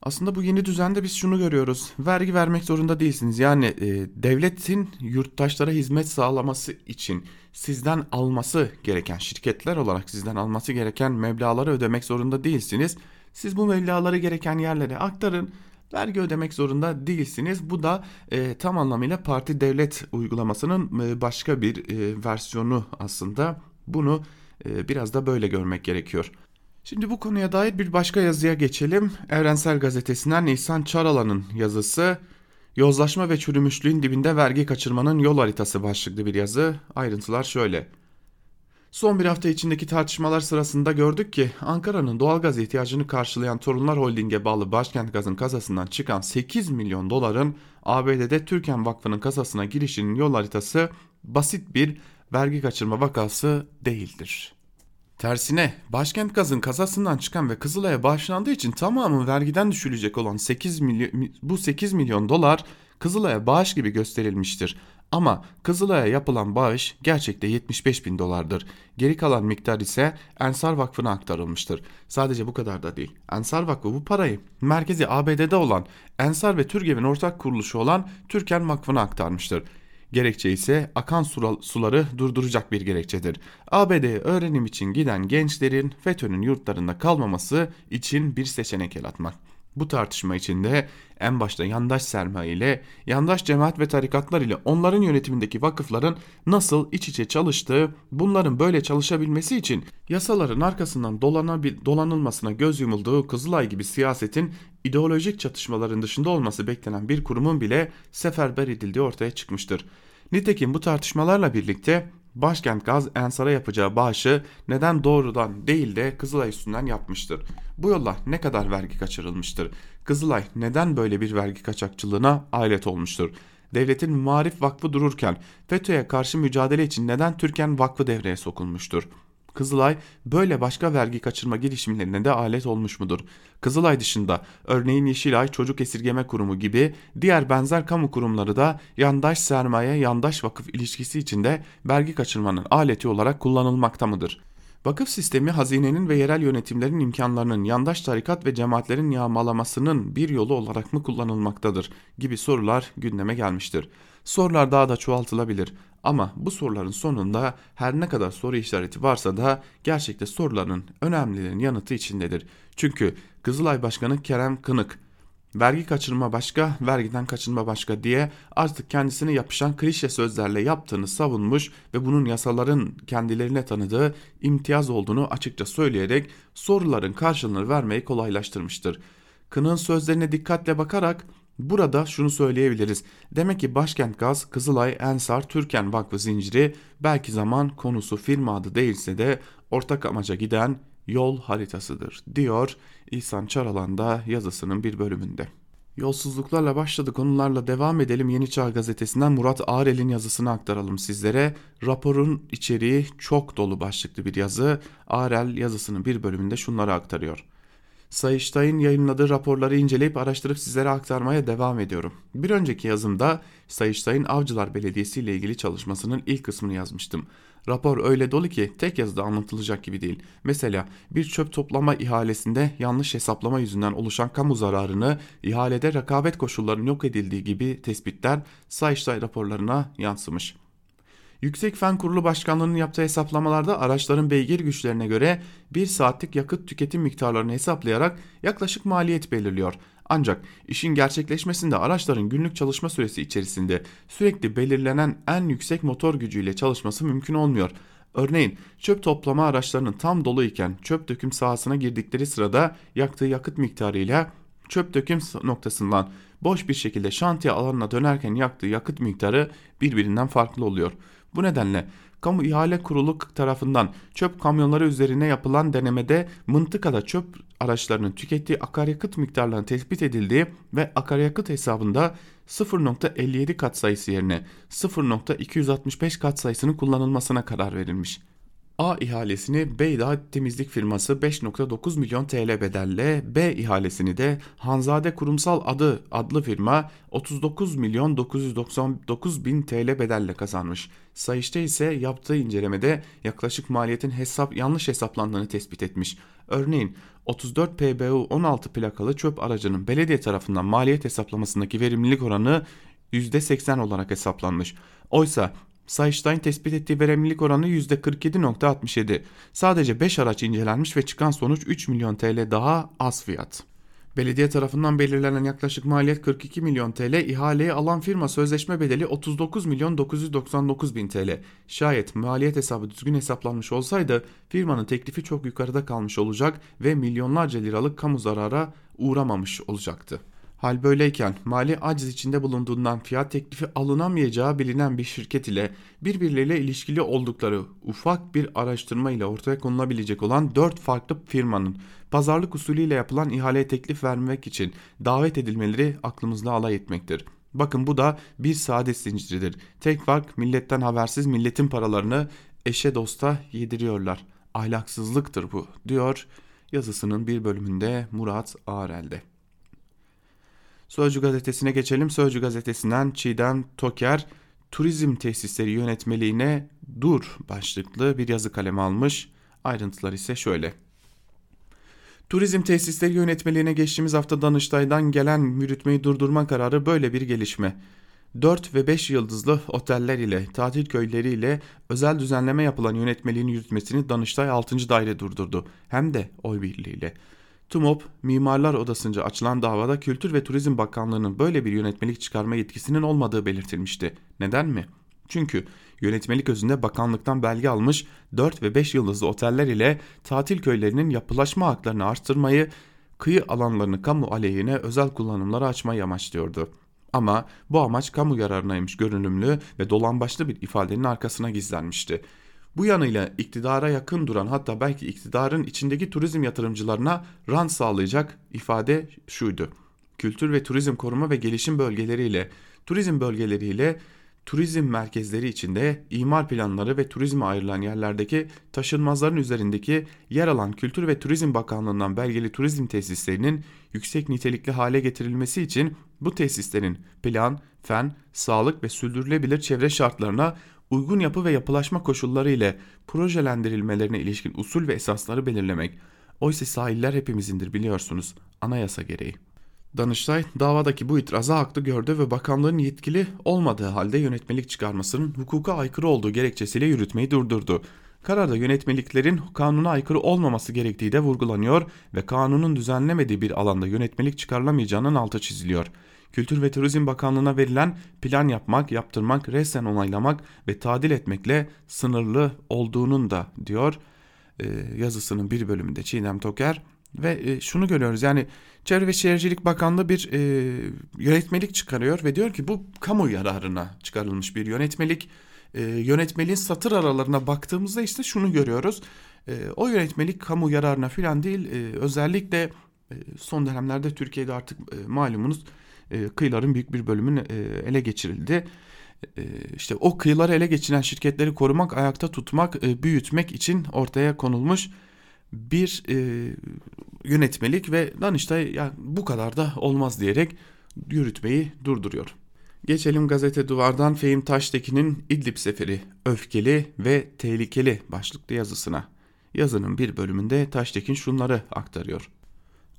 [SPEAKER 2] Aslında bu yeni düzende biz şunu görüyoruz. Vergi vermek zorunda değilsiniz. Yani e, devletin yurttaşlara hizmet sağlaması için sizden alması gereken şirketler olarak sizden alması gereken meblaları ödemek zorunda değilsiniz. Siz bu meblaları gereken yerlere aktarın vergi ödemek zorunda değilsiniz. Bu da e, tam anlamıyla parti devlet uygulamasının e, başka bir e, versiyonu aslında. Bunu e, biraz da böyle görmek gerekiyor. Şimdi bu konuya dair bir başka yazıya geçelim. Evrensel Gazetesi'nden Nisan Çaralan'ın yazısı Yozlaşma ve çürümüşlüğün dibinde vergi kaçırmanın yol haritası başlıklı bir yazı. Ayrıntılar şöyle. Son bir hafta içindeki tartışmalar sırasında gördük ki Ankara'nın doğalgaz ihtiyacını karşılayan Torunlar Holding'e bağlı Başkent Gaz'ın kasasından çıkan 8 milyon doların ABD'de Türken Vakfı'nın kasasına girişinin yol haritası basit bir vergi kaçırma vakası değildir. Tersine Başkent Gaz'ın kasasından çıkan ve Kızılay'a bağışlandığı için tamamı vergiden düşülecek olan 8 milyon, bu 8 milyon dolar Kızılay'a bağış gibi gösterilmiştir. Ama Kızılay'a yapılan bağış gerçekte 75 bin dolardır. Geri kalan miktar ise Ensar Vakfı'na aktarılmıştır. Sadece bu kadar da değil. Ensar Vakfı bu parayı merkezi ABD'de olan Ensar ve Türgev'in ortak kuruluşu olan Türken Vakfı'na aktarmıştır. Gerekçe ise akan suları durduracak bir gerekçedir. ABD'ye öğrenim için giden gençlerin FETÖ'nün yurtlarında kalmaması için bir seçenek yaratmak. Bu tartışma içinde en başta yandaş sermaye ile yandaş cemaat ve tarikatlar ile onların yönetimindeki vakıfların nasıl iç içe çalıştığı, bunların böyle çalışabilmesi için yasaların arkasından dolanılmasına göz yumulduğu Kızılay gibi siyasetin ideolojik çatışmaların dışında olması beklenen bir kurumun bile seferber edildiği ortaya çıkmıştır. Nitekim bu tartışmalarla birlikte Başkent Gaz Ensar'a yapacağı bağışı neden doğrudan değil de Kızılay üstünden yapmıştır. Bu yolla ne kadar vergi kaçırılmıştır? Kızılay neden böyle bir vergi kaçakçılığına alet olmuştur? Devletin Marif Vakfı dururken FETÖ'ye karşı mücadele için neden Türken Vakfı devreye sokulmuştur? Kızılay böyle başka vergi kaçırma girişimlerine de alet olmuş mudur? Kızılay dışında örneğin Yeşilay Çocuk Esirgeme Kurumu gibi diğer benzer kamu kurumları da yandaş sermaye yandaş vakıf ilişkisi içinde vergi kaçırmanın aleti olarak kullanılmakta mıdır? Vakıf sistemi hazinenin ve yerel yönetimlerin imkanlarının yandaş tarikat ve cemaatlerin yağmalamasının bir yolu olarak mı kullanılmaktadır gibi sorular gündeme gelmiştir. Sorular daha da çoğaltılabilir ama bu soruların sonunda her ne kadar soru işareti varsa da gerçekte soruların önemlilerin yanıtı içindedir. Çünkü Kızılay Başkanı Kerem Kınık vergi kaçırma başka, vergiden kaçınma başka diye artık kendisine yapışan klişe sözlerle yaptığını savunmuş ve bunun yasaların kendilerine tanıdığı imtiyaz olduğunu açıkça söyleyerek soruların karşılığını vermeyi kolaylaştırmıştır. Kın'ın sözlerine dikkatle bakarak Burada şunu söyleyebiliriz. Demek ki Başkent Gaz, Kızılay, Ensar, Türken Vakfı zinciri belki zaman konusu firma adı değilse de ortak amaca giden yol haritasıdır diyor İhsan Çaralan yazısının bir bölümünde. Yolsuzluklarla başladı konularla devam edelim. Yeni Çağ gazetesinden Murat Ağrel'in yazısını aktaralım sizlere. Raporun içeriği çok dolu başlıklı bir yazı. Ağrel yazısının bir bölümünde şunları aktarıyor. Sayıştay'ın yayınladığı raporları inceleyip araştırıp sizlere aktarmaya devam ediyorum. Bir önceki yazımda Sayıştay'ın Avcılar Belediyesi ile ilgili çalışmasının ilk kısmını yazmıştım. Rapor öyle dolu ki tek yazıda anlatılacak gibi değil. Mesela bir çöp toplama ihalesinde yanlış hesaplama yüzünden oluşan kamu zararını ihalede rekabet koşullarının yok edildiği gibi tespitler Sayıştay raporlarına yansımış. Yüksek Fen Kurulu Başkanlığı'nın yaptığı hesaplamalarda araçların beygir güçlerine göre bir saatlik yakıt tüketim miktarlarını hesaplayarak yaklaşık maliyet belirliyor. Ancak işin gerçekleşmesinde araçların günlük çalışma süresi içerisinde sürekli belirlenen en yüksek motor gücüyle çalışması mümkün olmuyor. Örneğin çöp toplama araçlarının tam dolu iken çöp döküm sahasına girdikleri sırada yaktığı yakıt miktarıyla çöp döküm noktasından boş bir şekilde şantiye alanına dönerken yaktığı yakıt miktarı birbirinden farklı oluyor. Bu nedenle Kamu İhale Kurulu tarafından çöp kamyonları üzerine yapılan denemede mıntıkada çöp araçlarının tükettiği akaryakıt miktarlarının tespit edildiği ve akaryakıt hesabında 0.57 katsayısı yerine 0.265 katsayısının kullanılmasına karar verilmiş. A ihalesini Beyda temizlik firması 5.9 milyon TL bedelle, B ihalesini de Hanzade Kurumsal Adı adlı firma 39 milyon 999 bin TL bedelle kazanmış. Sayışta ise yaptığı incelemede yaklaşık maliyetin hesap yanlış hesaplandığını tespit etmiş. Örneğin 34 PBU 16 plakalı çöp aracının belediye tarafından maliyet hesaplamasındaki verimlilik oranı %80 olarak hesaplanmış. Oysa Sayıştay'ın tespit ettiği verimlilik oranı %47.67. Sadece 5 araç incelenmiş ve çıkan sonuç 3 milyon TL daha az fiyat. Belediye tarafından belirlenen yaklaşık maliyet 42 milyon TL, ihaleyi alan firma sözleşme bedeli 39 milyon 999 bin TL. Şayet maliyet hesabı düzgün hesaplanmış olsaydı firmanın teklifi çok yukarıda kalmış olacak ve milyonlarca liralık kamu zarara uğramamış olacaktı. Hal böyleyken mali aciz içinde bulunduğundan fiyat teklifi alınamayacağı bilinen bir şirket ile birbirleriyle ilişkili oldukları ufak bir araştırma ile ortaya konulabilecek olan 4 farklı firmanın pazarlık usulüyle yapılan ihaleye teklif vermek için davet edilmeleri aklımızda alay etmektir. Bakın bu da bir saadet zinciridir. Tek fark milletten habersiz milletin paralarını eşe dosta yediriyorlar. Ahlaksızlıktır bu diyor yazısının bir bölümünde Murat Arel'de. Sözcü gazetesine geçelim. Sözcü gazetesinden Çiğdem Toker turizm tesisleri yönetmeliğine dur başlıklı bir yazı kaleme almış. Ayrıntılar ise şöyle. Turizm tesisleri yönetmeliğine geçtiğimiz hafta Danıştay'dan gelen yürütmeyi durdurma kararı böyle bir gelişme. 4 ve 5 yıldızlı oteller ile tatil köyleri ile özel düzenleme yapılan yönetmeliğin yürütmesini Danıştay 6. daire durdurdu. Hem de oy birliğiyle. TUMOP, Mimarlar Odası'nca açılan davada Kültür ve Turizm Bakanlığı'nın böyle bir yönetmelik çıkarma yetkisinin olmadığı belirtilmişti. Neden mi? Çünkü yönetmelik özünde bakanlıktan belge almış 4 ve 5 yıldızlı oteller ile tatil köylerinin yapılaşma haklarını arttırmayı, kıyı alanlarını kamu aleyhine özel kullanımlara açmayı amaçlıyordu. Ama bu amaç kamu yararınaymış görünümlü ve dolambaçlı bir ifadenin arkasına gizlenmişti. Bu yanıyla iktidara yakın duran hatta belki iktidarın içindeki turizm yatırımcılarına rant sağlayacak ifade şuydu. Kültür ve turizm koruma ve gelişim bölgeleriyle, turizm bölgeleriyle turizm merkezleri içinde imar planları ve turizme ayrılan yerlerdeki taşınmazların üzerindeki yer alan Kültür ve Turizm Bakanlığı'ndan belgeli turizm tesislerinin yüksek nitelikli hale getirilmesi için bu tesislerin plan, fen, sağlık ve sürdürülebilir çevre şartlarına uygun yapı ve yapılaşma koşulları ile projelendirilmelerine ilişkin usul ve esasları belirlemek. Oysa sahiller hepimizindir biliyorsunuz anayasa gereği. Danıştay davadaki bu itirazı haklı gördü ve bakanlığın yetkili olmadığı halde yönetmelik çıkarmasının hukuka aykırı olduğu gerekçesiyle yürütmeyi durdurdu. Kararda yönetmeliklerin kanuna aykırı olmaması gerektiği de vurgulanıyor ve kanunun düzenlemediği bir alanda yönetmelik çıkarılamayacağının altı çiziliyor. Kültür ve Turizm Bakanlığı'na verilen plan yapmak, yaptırmak, resen onaylamak ve tadil etmekle sınırlı olduğunun da diyor e, yazısının bir bölümünde Çiğdem Toker. Ve e, şunu görüyoruz yani Çevre ve Şehircilik Bakanlığı bir e, yönetmelik çıkarıyor ve diyor ki bu kamu yararına çıkarılmış bir yönetmelik. E, yönetmeliğin satır aralarına baktığımızda işte şunu görüyoruz. E, o yönetmelik kamu yararına falan değil e, özellikle e, son dönemlerde Türkiye'de artık e, malumunuz e, kıyıların büyük bir bölümün e, ele geçirildi. E, işte o kıyıları ele geçiren şirketleri korumak, ayakta tutmak, e, büyütmek için ortaya konulmuş bir e, yönetmelik ve Danıştay ya bu kadar da olmaz diyerek yürütmeyi durduruyor. Geçelim gazete duvardan Fehim Taştekin'in İdlib Seferi öfkeli ve tehlikeli başlıklı yazısına. Yazının bir bölümünde Taştekin şunları aktarıyor.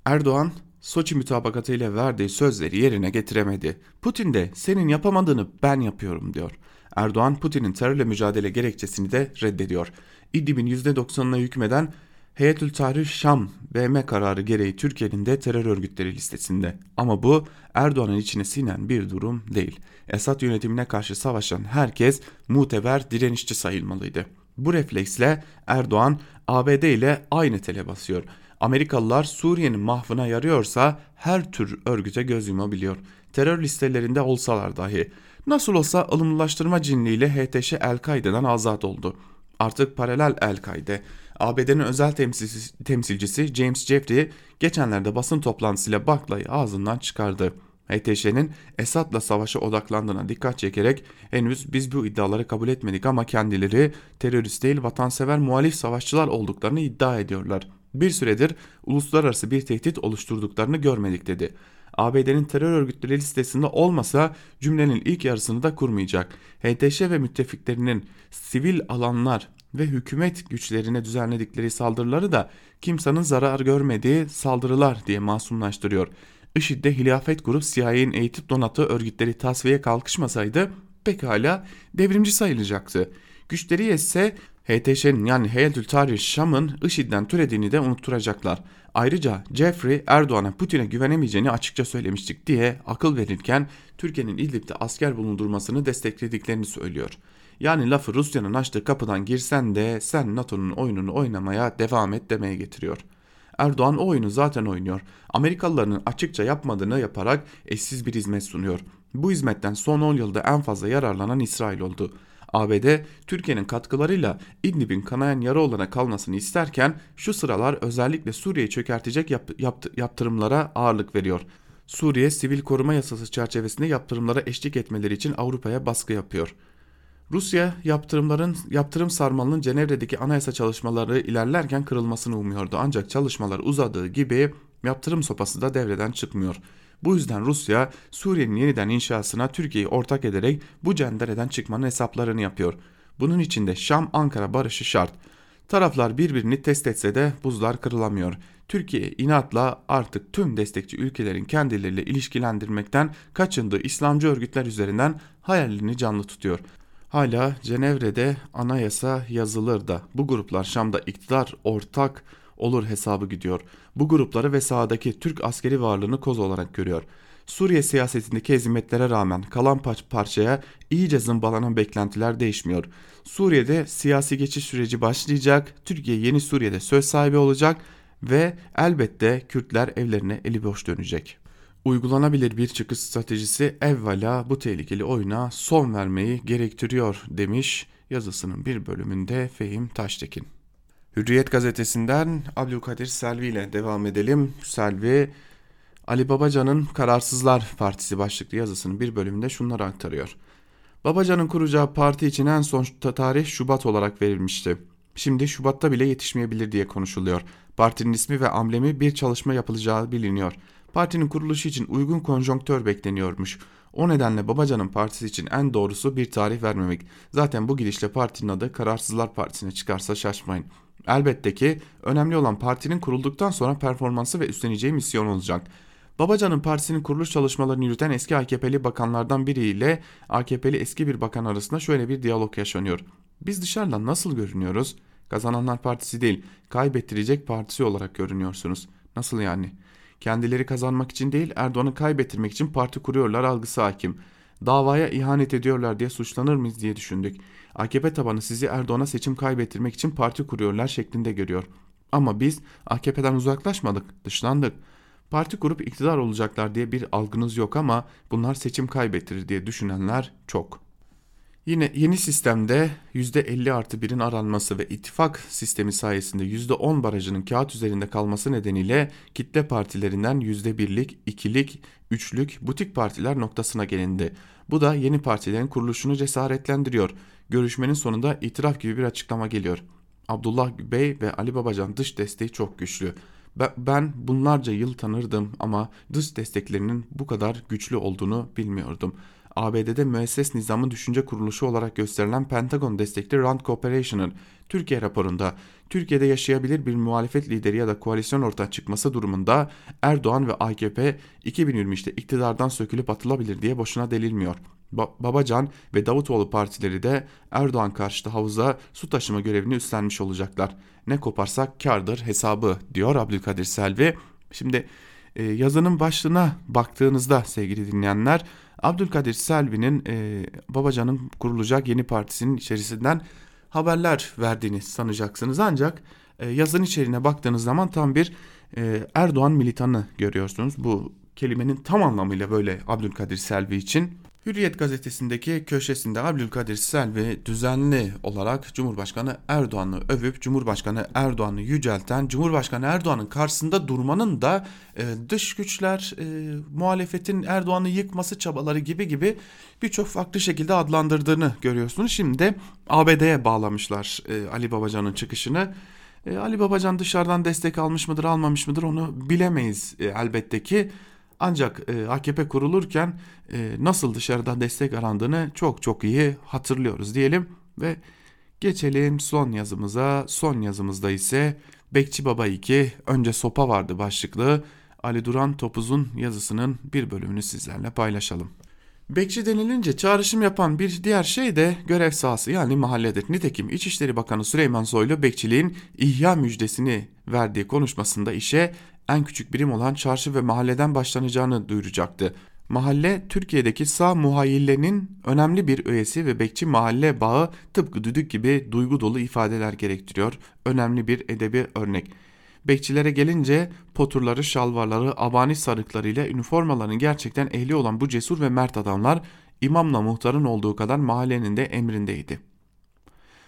[SPEAKER 2] Erdoğan Soçi mütabakatıyla verdiği sözleri yerine getiremedi. Putin de senin yapamadığını ben yapıyorum diyor. Erdoğan Putin'in terörle mücadele gerekçesini de reddediyor. İdlib'in %90'ına hükmeden Heyetül Tahrir Şam BM kararı gereği Türkiye'nin de terör örgütleri listesinde. Ama bu Erdoğan'ın içine sinen bir durum değil. Esad yönetimine karşı savaşan herkes muteber direnişçi sayılmalıydı. Bu refleksle Erdoğan ABD ile aynı tele basıyor. Amerikalılar Suriye'nin mahvına yarıyorsa her tür örgüte göz yumabiliyor. Terör listelerinde olsalar dahi. Nasıl olsa ılımlılaştırma cinliğiyle HTŞ El-Kaide'den azat oldu. Artık paralel El-Kaide. ABD'nin özel temsilcisi, temsilcisi James Jeffrey geçenlerde basın toplantısıyla baklayı ağzından çıkardı. HTŞ'nin Esad'la savaşa odaklandığına dikkat çekerek henüz biz bu iddiaları kabul etmedik ama kendileri terörist değil vatansever muhalif savaşçılar olduklarını iddia ediyorlar. Bir süredir uluslararası bir tehdit oluşturduklarını görmedik dedi. ABD'nin terör örgütleri listesinde olmasa cümlenin ilk yarısını da kurmayacak. HTŞ ve müttefiklerinin sivil alanlar ve hükümet güçlerine düzenledikleri saldırıları da kimsenin zarar görmediği saldırılar diye masumlaştırıyor. IŞİD'de hilafet grup CIA'nin eğitip donattığı örgütleri tasfiye kalkışmasaydı pekala devrimci sayılacaktı. Güçleri ise HTŞ'nin yani Heyetül Tahrir Şam'ın IŞİD'den türediğini de unutturacaklar. Ayrıca Jeffrey Erdoğan'a Putin'e güvenemeyeceğini açıkça söylemiştik diye akıl verirken Türkiye'nin İdlib'de asker bulundurmasını desteklediklerini söylüyor. Yani lafı Rusya'nın açtığı kapıdan girsen de sen NATO'nun oyununu oynamaya devam et demeye getiriyor. Erdoğan o oyunu zaten oynuyor. Amerikalıların açıkça yapmadığını yaparak eşsiz bir hizmet sunuyor. Bu hizmetten son 10 yılda en fazla yararlanan İsrail oldu. ABD Türkiye'nin katkılarıyla İdlib'in kanayan yara olana kalmasını isterken şu sıralar özellikle Suriye'yi çökertecek yap, yapt, yaptırımlara ağırlık veriyor. Suriye sivil koruma yasası çerçevesinde yaptırımlara eşlik etmeleri için Avrupa'ya baskı yapıyor. Rusya yaptırımların yaptırım sarmalının Cenevre'deki anayasa çalışmaları ilerlerken kırılmasını umuyordu. Ancak çalışmalar uzadığı gibi yaptırım sopası da devreden çıkmıyor. Bu yüzden Rusya Suriye'nin yeniden inşasına Türkiye'yi ortak ederek bu cendereden çıkmanın hesaplarını yapıyor. Bunun için de Şam-Ankara barışı şart. Taraflar birbirini test etse de buzlar kırılamıyor. Türkiye inatla artık tüm destekçi ülkelerin kendileriyle ilişkilendirmekten kaçındığı İslamcı örgütler üzerinden hayalini canlı tutuyor. Hala Cenevre'de anayasa yazılır da bu gruplar Şam'da iktidar ortak olur hesabı gidiyor. Bu grupları ve sahadaki Türk askeri varlığını koz olarak görüyor. Suriye siyasetindeki ezimetlere rağmen kalan parçaya iyice zımbalanan beklentiler değişmiyor. Suriye'de siyasi geçiş süreci başlayacak, Türkiye yeni Suriye'de söz sahibi olacak ve elbette Kürtler evlerine eli boş dönecek. Uygulanabilir bir çıkış stratejisi evvela bu tehlikeli oyuna son vermeyi gerektiriyor demiş yazısının bir bölümünde Fehim Taştekin. Hürriyet gazetesinden Abdülkadir Selvi ile devam edelim. Selvi Ali Babacan'ın Kararsızlar Partisi başlıklı yazısının bir bölümünde şunları aktarıyor. Babacan'ın kuracağı parti için en son tarih Şubat olarak verilmişti. Şimdi Şubat'ta bile yetişmeyebilir diye konuşuluyor. Partinin ismi ve amblemi bir çalışma yapılacağı biliniyor. Partinin kuruluşu için uygun konjonktör bekleniyormuş. O nedenle Babacan'ın partisi için en doğrusu bir tarih vermemek. Zaten bu gidişle partinin adı Kararsızlar Partisi'ne çıkarsa şaşmayın. Elbette ki önemli olan partinin kurulduktan sonra performansı ve üstleneceği misyon olacak. Babacan'ın partisinin kuruluş çalışmalarını yürüten eski AKP'li bakanlardan biriyle AKP'li eski bir bakan arasında şöyle bir diyalog yaşanıyor. Biz dışarıdan nasıl görünüyoruz? Kazananlar partisi değil, kaybettirecek partisi olarak görünüyorsunuz. Nasıl yani? Kendileri kazanmak için değil, Erdoğan'ı kaybettirmek için parti kuruyorlar algısı hakim. Davaya ihanet ediyorlar diye suçlanır mıyız diye düşündük. AKP tabanı sizi Erdoğan'a seçim kaybettirmek için parti kuruyorlar şeklinde görüyor. Ama biz AKP'den uzaklaşmadık, dışlandık. Parti kurup iktidar olacaklar diye bir algınız yok ama bunlar seçim kaybettirir diye düşünenler çok. Yine yeni sistemde %50 artı 1'in aranması ve ittifak sistemi sayesinde %10 barajının kağıt üzerinde kalması nedeniyle kitle partilerinden %1'lik, 2'lik, 3'lük butik partiler noktasına gelindi. Bu da yeni partilerin kuruluşunu cesaretlendiriyor. Görüşmenin sonunda itiraf gibi bir açıklama geliyor. Abdullah Bey ve Ali Babacan dış desteği çok güçlü. Ben bunlarca yıl tanırdım ama dış desteklerinin bu kadar güçlü olduğunu bilmiyordum. ABD'de müesses nizamın düşünce kuruluşu olarak gösterilen Pentagon destekli Rand Corporation'ın Türkiye raporunda Türkiye'de yaşayabilir bir muhalefet lideri ya da koalisyon ortağı çıkması durumunda Erdoğan ve AKP 2023'te iktidardan sökülüp atılabilir diye boşuna delilmiyor. Ba Babacan ve Davutoğlu partileri de Erdoğan karşıtı havuza su taşıma görevini üstlenmiş olacaklar. Ne koparsak kardır hesabı diyor Abdülkadir Selvi. Şimdi e, yazının başlığına baktığınızda sevgili dinleyenler Abdülkadir Selvi'nin e, Babacan'ın kurulacak yeni partisinin içerisinden haberler verdiğini sanacaksınız. Ancak e, yazının içeriğine baktığınız zaman tam bir e, Erdoğan militanı görüyorsunuz. Bu kelimenin tam anlamıyla böyle Abdülkadir Selvi için. Hürriyet gazetesindeki köşesinde Abdülkadir Selvi düzenli olarak Cumhurbaşkanı Erdoğan'ı övüp Cumhurbaşkanı Erdoğan'ı yücelten, Cumhurbaşkanı Erdoğan'ın karşısında durmanın da e, dış güçler, e, muhalefetin Erdoğan'ı yıkması çabaları gibi gibi birçok farklı şekilde adlandırdığını görüyorsunuz. Şimdi ABD'ye bağlamışlar e, Ali Babacan'ın çıkışını. E, Ali Babacan dışarıdan destek almış mıdır almamış mıdır onu bilemeyiz e, elbette ki. Ancak e, AKP kurulurken e, nasıl dışarıdan destek arandığını çok çok iyi hatırlıyoruz diyelim ve geçelim son yazımıza. Son yazımızda ise Bekçi Baba 2 önce sopa vardı başlıklı Ali Duran Topuz'un yazısının bir bölümünü sizlerle paylaşalım. Bekçi denilince çağrışım yapan bir diğer şey de görev sahası yani mahalledir. Nitekim İçişleri Bakanı Süleyman Soylu bekçiliğin ihya müjdesini verdiği konuşmasında işe en küçük birim olan çarşı ve mahalleden başlanacağını duyuracaktı. Mahalle Türkiye'deki sağ muhayyillenin önemli bir öğesi ve bekçi mahalle bağı tıpkı düdük gibi duygu dolu ifadeler gerektiriyor. Önemli bir edebi örnek. Bekçilere gelince poturları, şalvarları, abani sarıklarıyla üniformalarının gerçekten ehli olan bu cesur ve mert adamlar imamla muhtarın olduğu kadar mahallenin de emrindeydi.''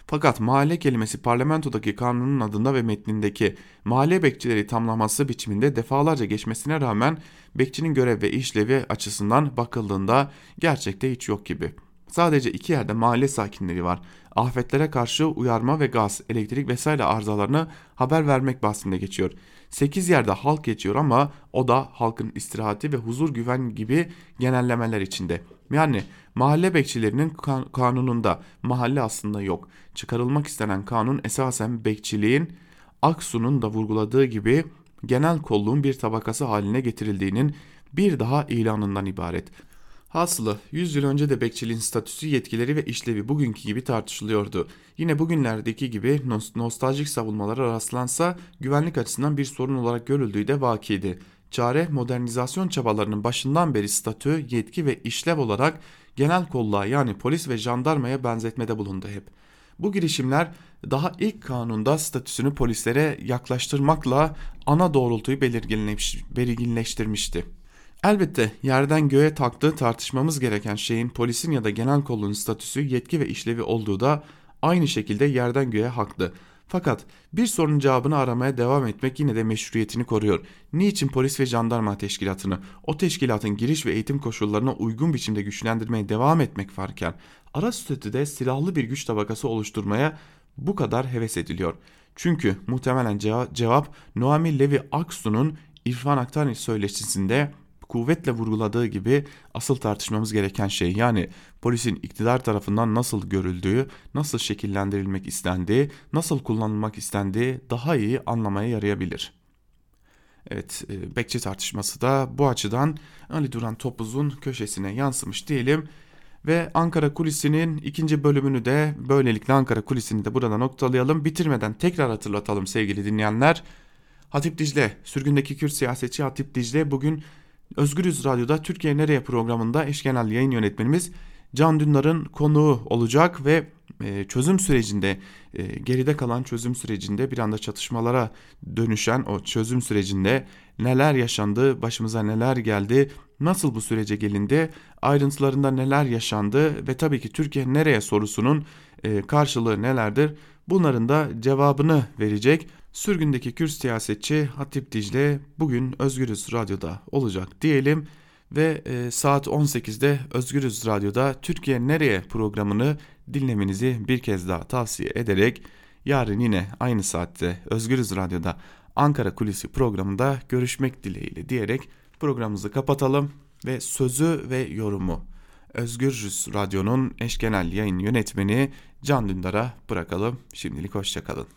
[SPEAKER 2] Fakat mahalle kelimesi parlamentodaki kanunun adında ve metnindeki mahalle bekçileri tamlaması biçiminde defalarca geçmesine rağmen bekçinin görev ve işlevi açısından bakıldığında gerçekte hiç yok gibi. Sadece iki yerde mahalle sakinleri var. Afetlere karşı uyarma ve gaz, elektrik vesaire arızalarını haber vermek bahsinde geçiyor. 8 yerde halk geçiyor ama o da halkın istirahati ve huzur güven gibi genellemeler içinde. Yani mahalle bekçilerinin kan kanununda mahalle aslında yok. Çıkarılmak istenen kanun esasen bekçiliğin Aksu'nun da vurguladığı gibi genel kolluğun bir tabakası haline getirildiğinin bir daha ilanından ibaret. Hasılı 100 yıl önce de bekçiliğin statüsü, yetkileri ve işlevi bugünkü gibi tartışılıyordu. Yine bugünlerdeki gibi nostaljik savunmalara rastlansa güvenlik açısından bir sorun olarak görüldüğü de vakiydi. Çare modernizasyon çabalarının başından beri statü, yetki ve işlev olarak genel kolluğa yani polis ve jandarmaya benzetmede bulundu hep. Bu girişimler daha ilk kanunda statüsünü polislere yaklaştırmakla ana doğrultuyu belirginleştirmişti. Elbette yerden göğe taktığı tartışmamız gereken şeyin polisin ya da genel kolluğun statüsü, yetki ve işlevi olduğu da aynı şekilde yerden göğe haklı. Fakat bir sorunun cevabını aramaya devam etmek yine de meşruiyetini koruyor. Niçin polis ve jandarma teşkilatını, o teşkilatın giriş ve eğitim koşullarına uygun biçimde güçlendirmeye devam etmek varken ara statüde silahlı bir güç tabakası oluşturmaya bu kadar heves ediliyor. Çünkü muhtemelen cevap, Noami Levi Aksu'nun İrfan Aktar söyleşisinde kuvvetle vurguladığı gibi asıl tartışmamız gereken şey yani polisin iktidar tarafından nasıl görüldüğü, nasıl şekillendirilmek istendiği, nasıl kullanılmak istendiği daha iyi anlamaya yarayabilir. Evet, e, bekçi tartışması da bu açıdan Ali Duran Topuz'un köşesine yansımış diyelim. Ve Ankara Kulisi'nin ikinci bölümünü de böylelikle Ankara Kulisi'ni de burada noktalayalım. Bitirmeden tekrar hatırlatalım sevgili dinleyenler. Hatip Dicle, sürgündeki Kürt siyasetçi Hatip Dicle bugün Özgürüz Radyo'da Türkiye Nereye programında eş genel yayın yönetmenimiz Can Dündar'ın konuğu olacak ve e, çözüm sürecinde e, geride kalan çözüm sürecinde bir anda çatışmalara dönüşen o çözüm sürecinde neler yaşandı, başımıza neler geldi, nasıl bu sürece gelindi, ayrıntılarında neler yaşandı ve tabii ki Türkiye nereye sorusunun e, karşılığı nelerdir? Bunların da cevabını verecek. Sürgündeki Kürt siyasetçi Hatip Dicle bugün Özgürüz Radyo'da olacak diyelim ve e, saat 18'de Özgürüz Radyo'da Türkiye Nereye programını dinlemenizi bir kez daha tavsiye ederek yarın yine aynı saatte Özgürüz Radyo'da Ankara Kulisi programında görüşmek dileğiyle diyerek programımızı kapatalım ve sözü ve yorumu Özgürüz Radyo'nun eş genel yayın yönetmeni Can Dündar'a bırakalım. Şimdilik hoşçakalın.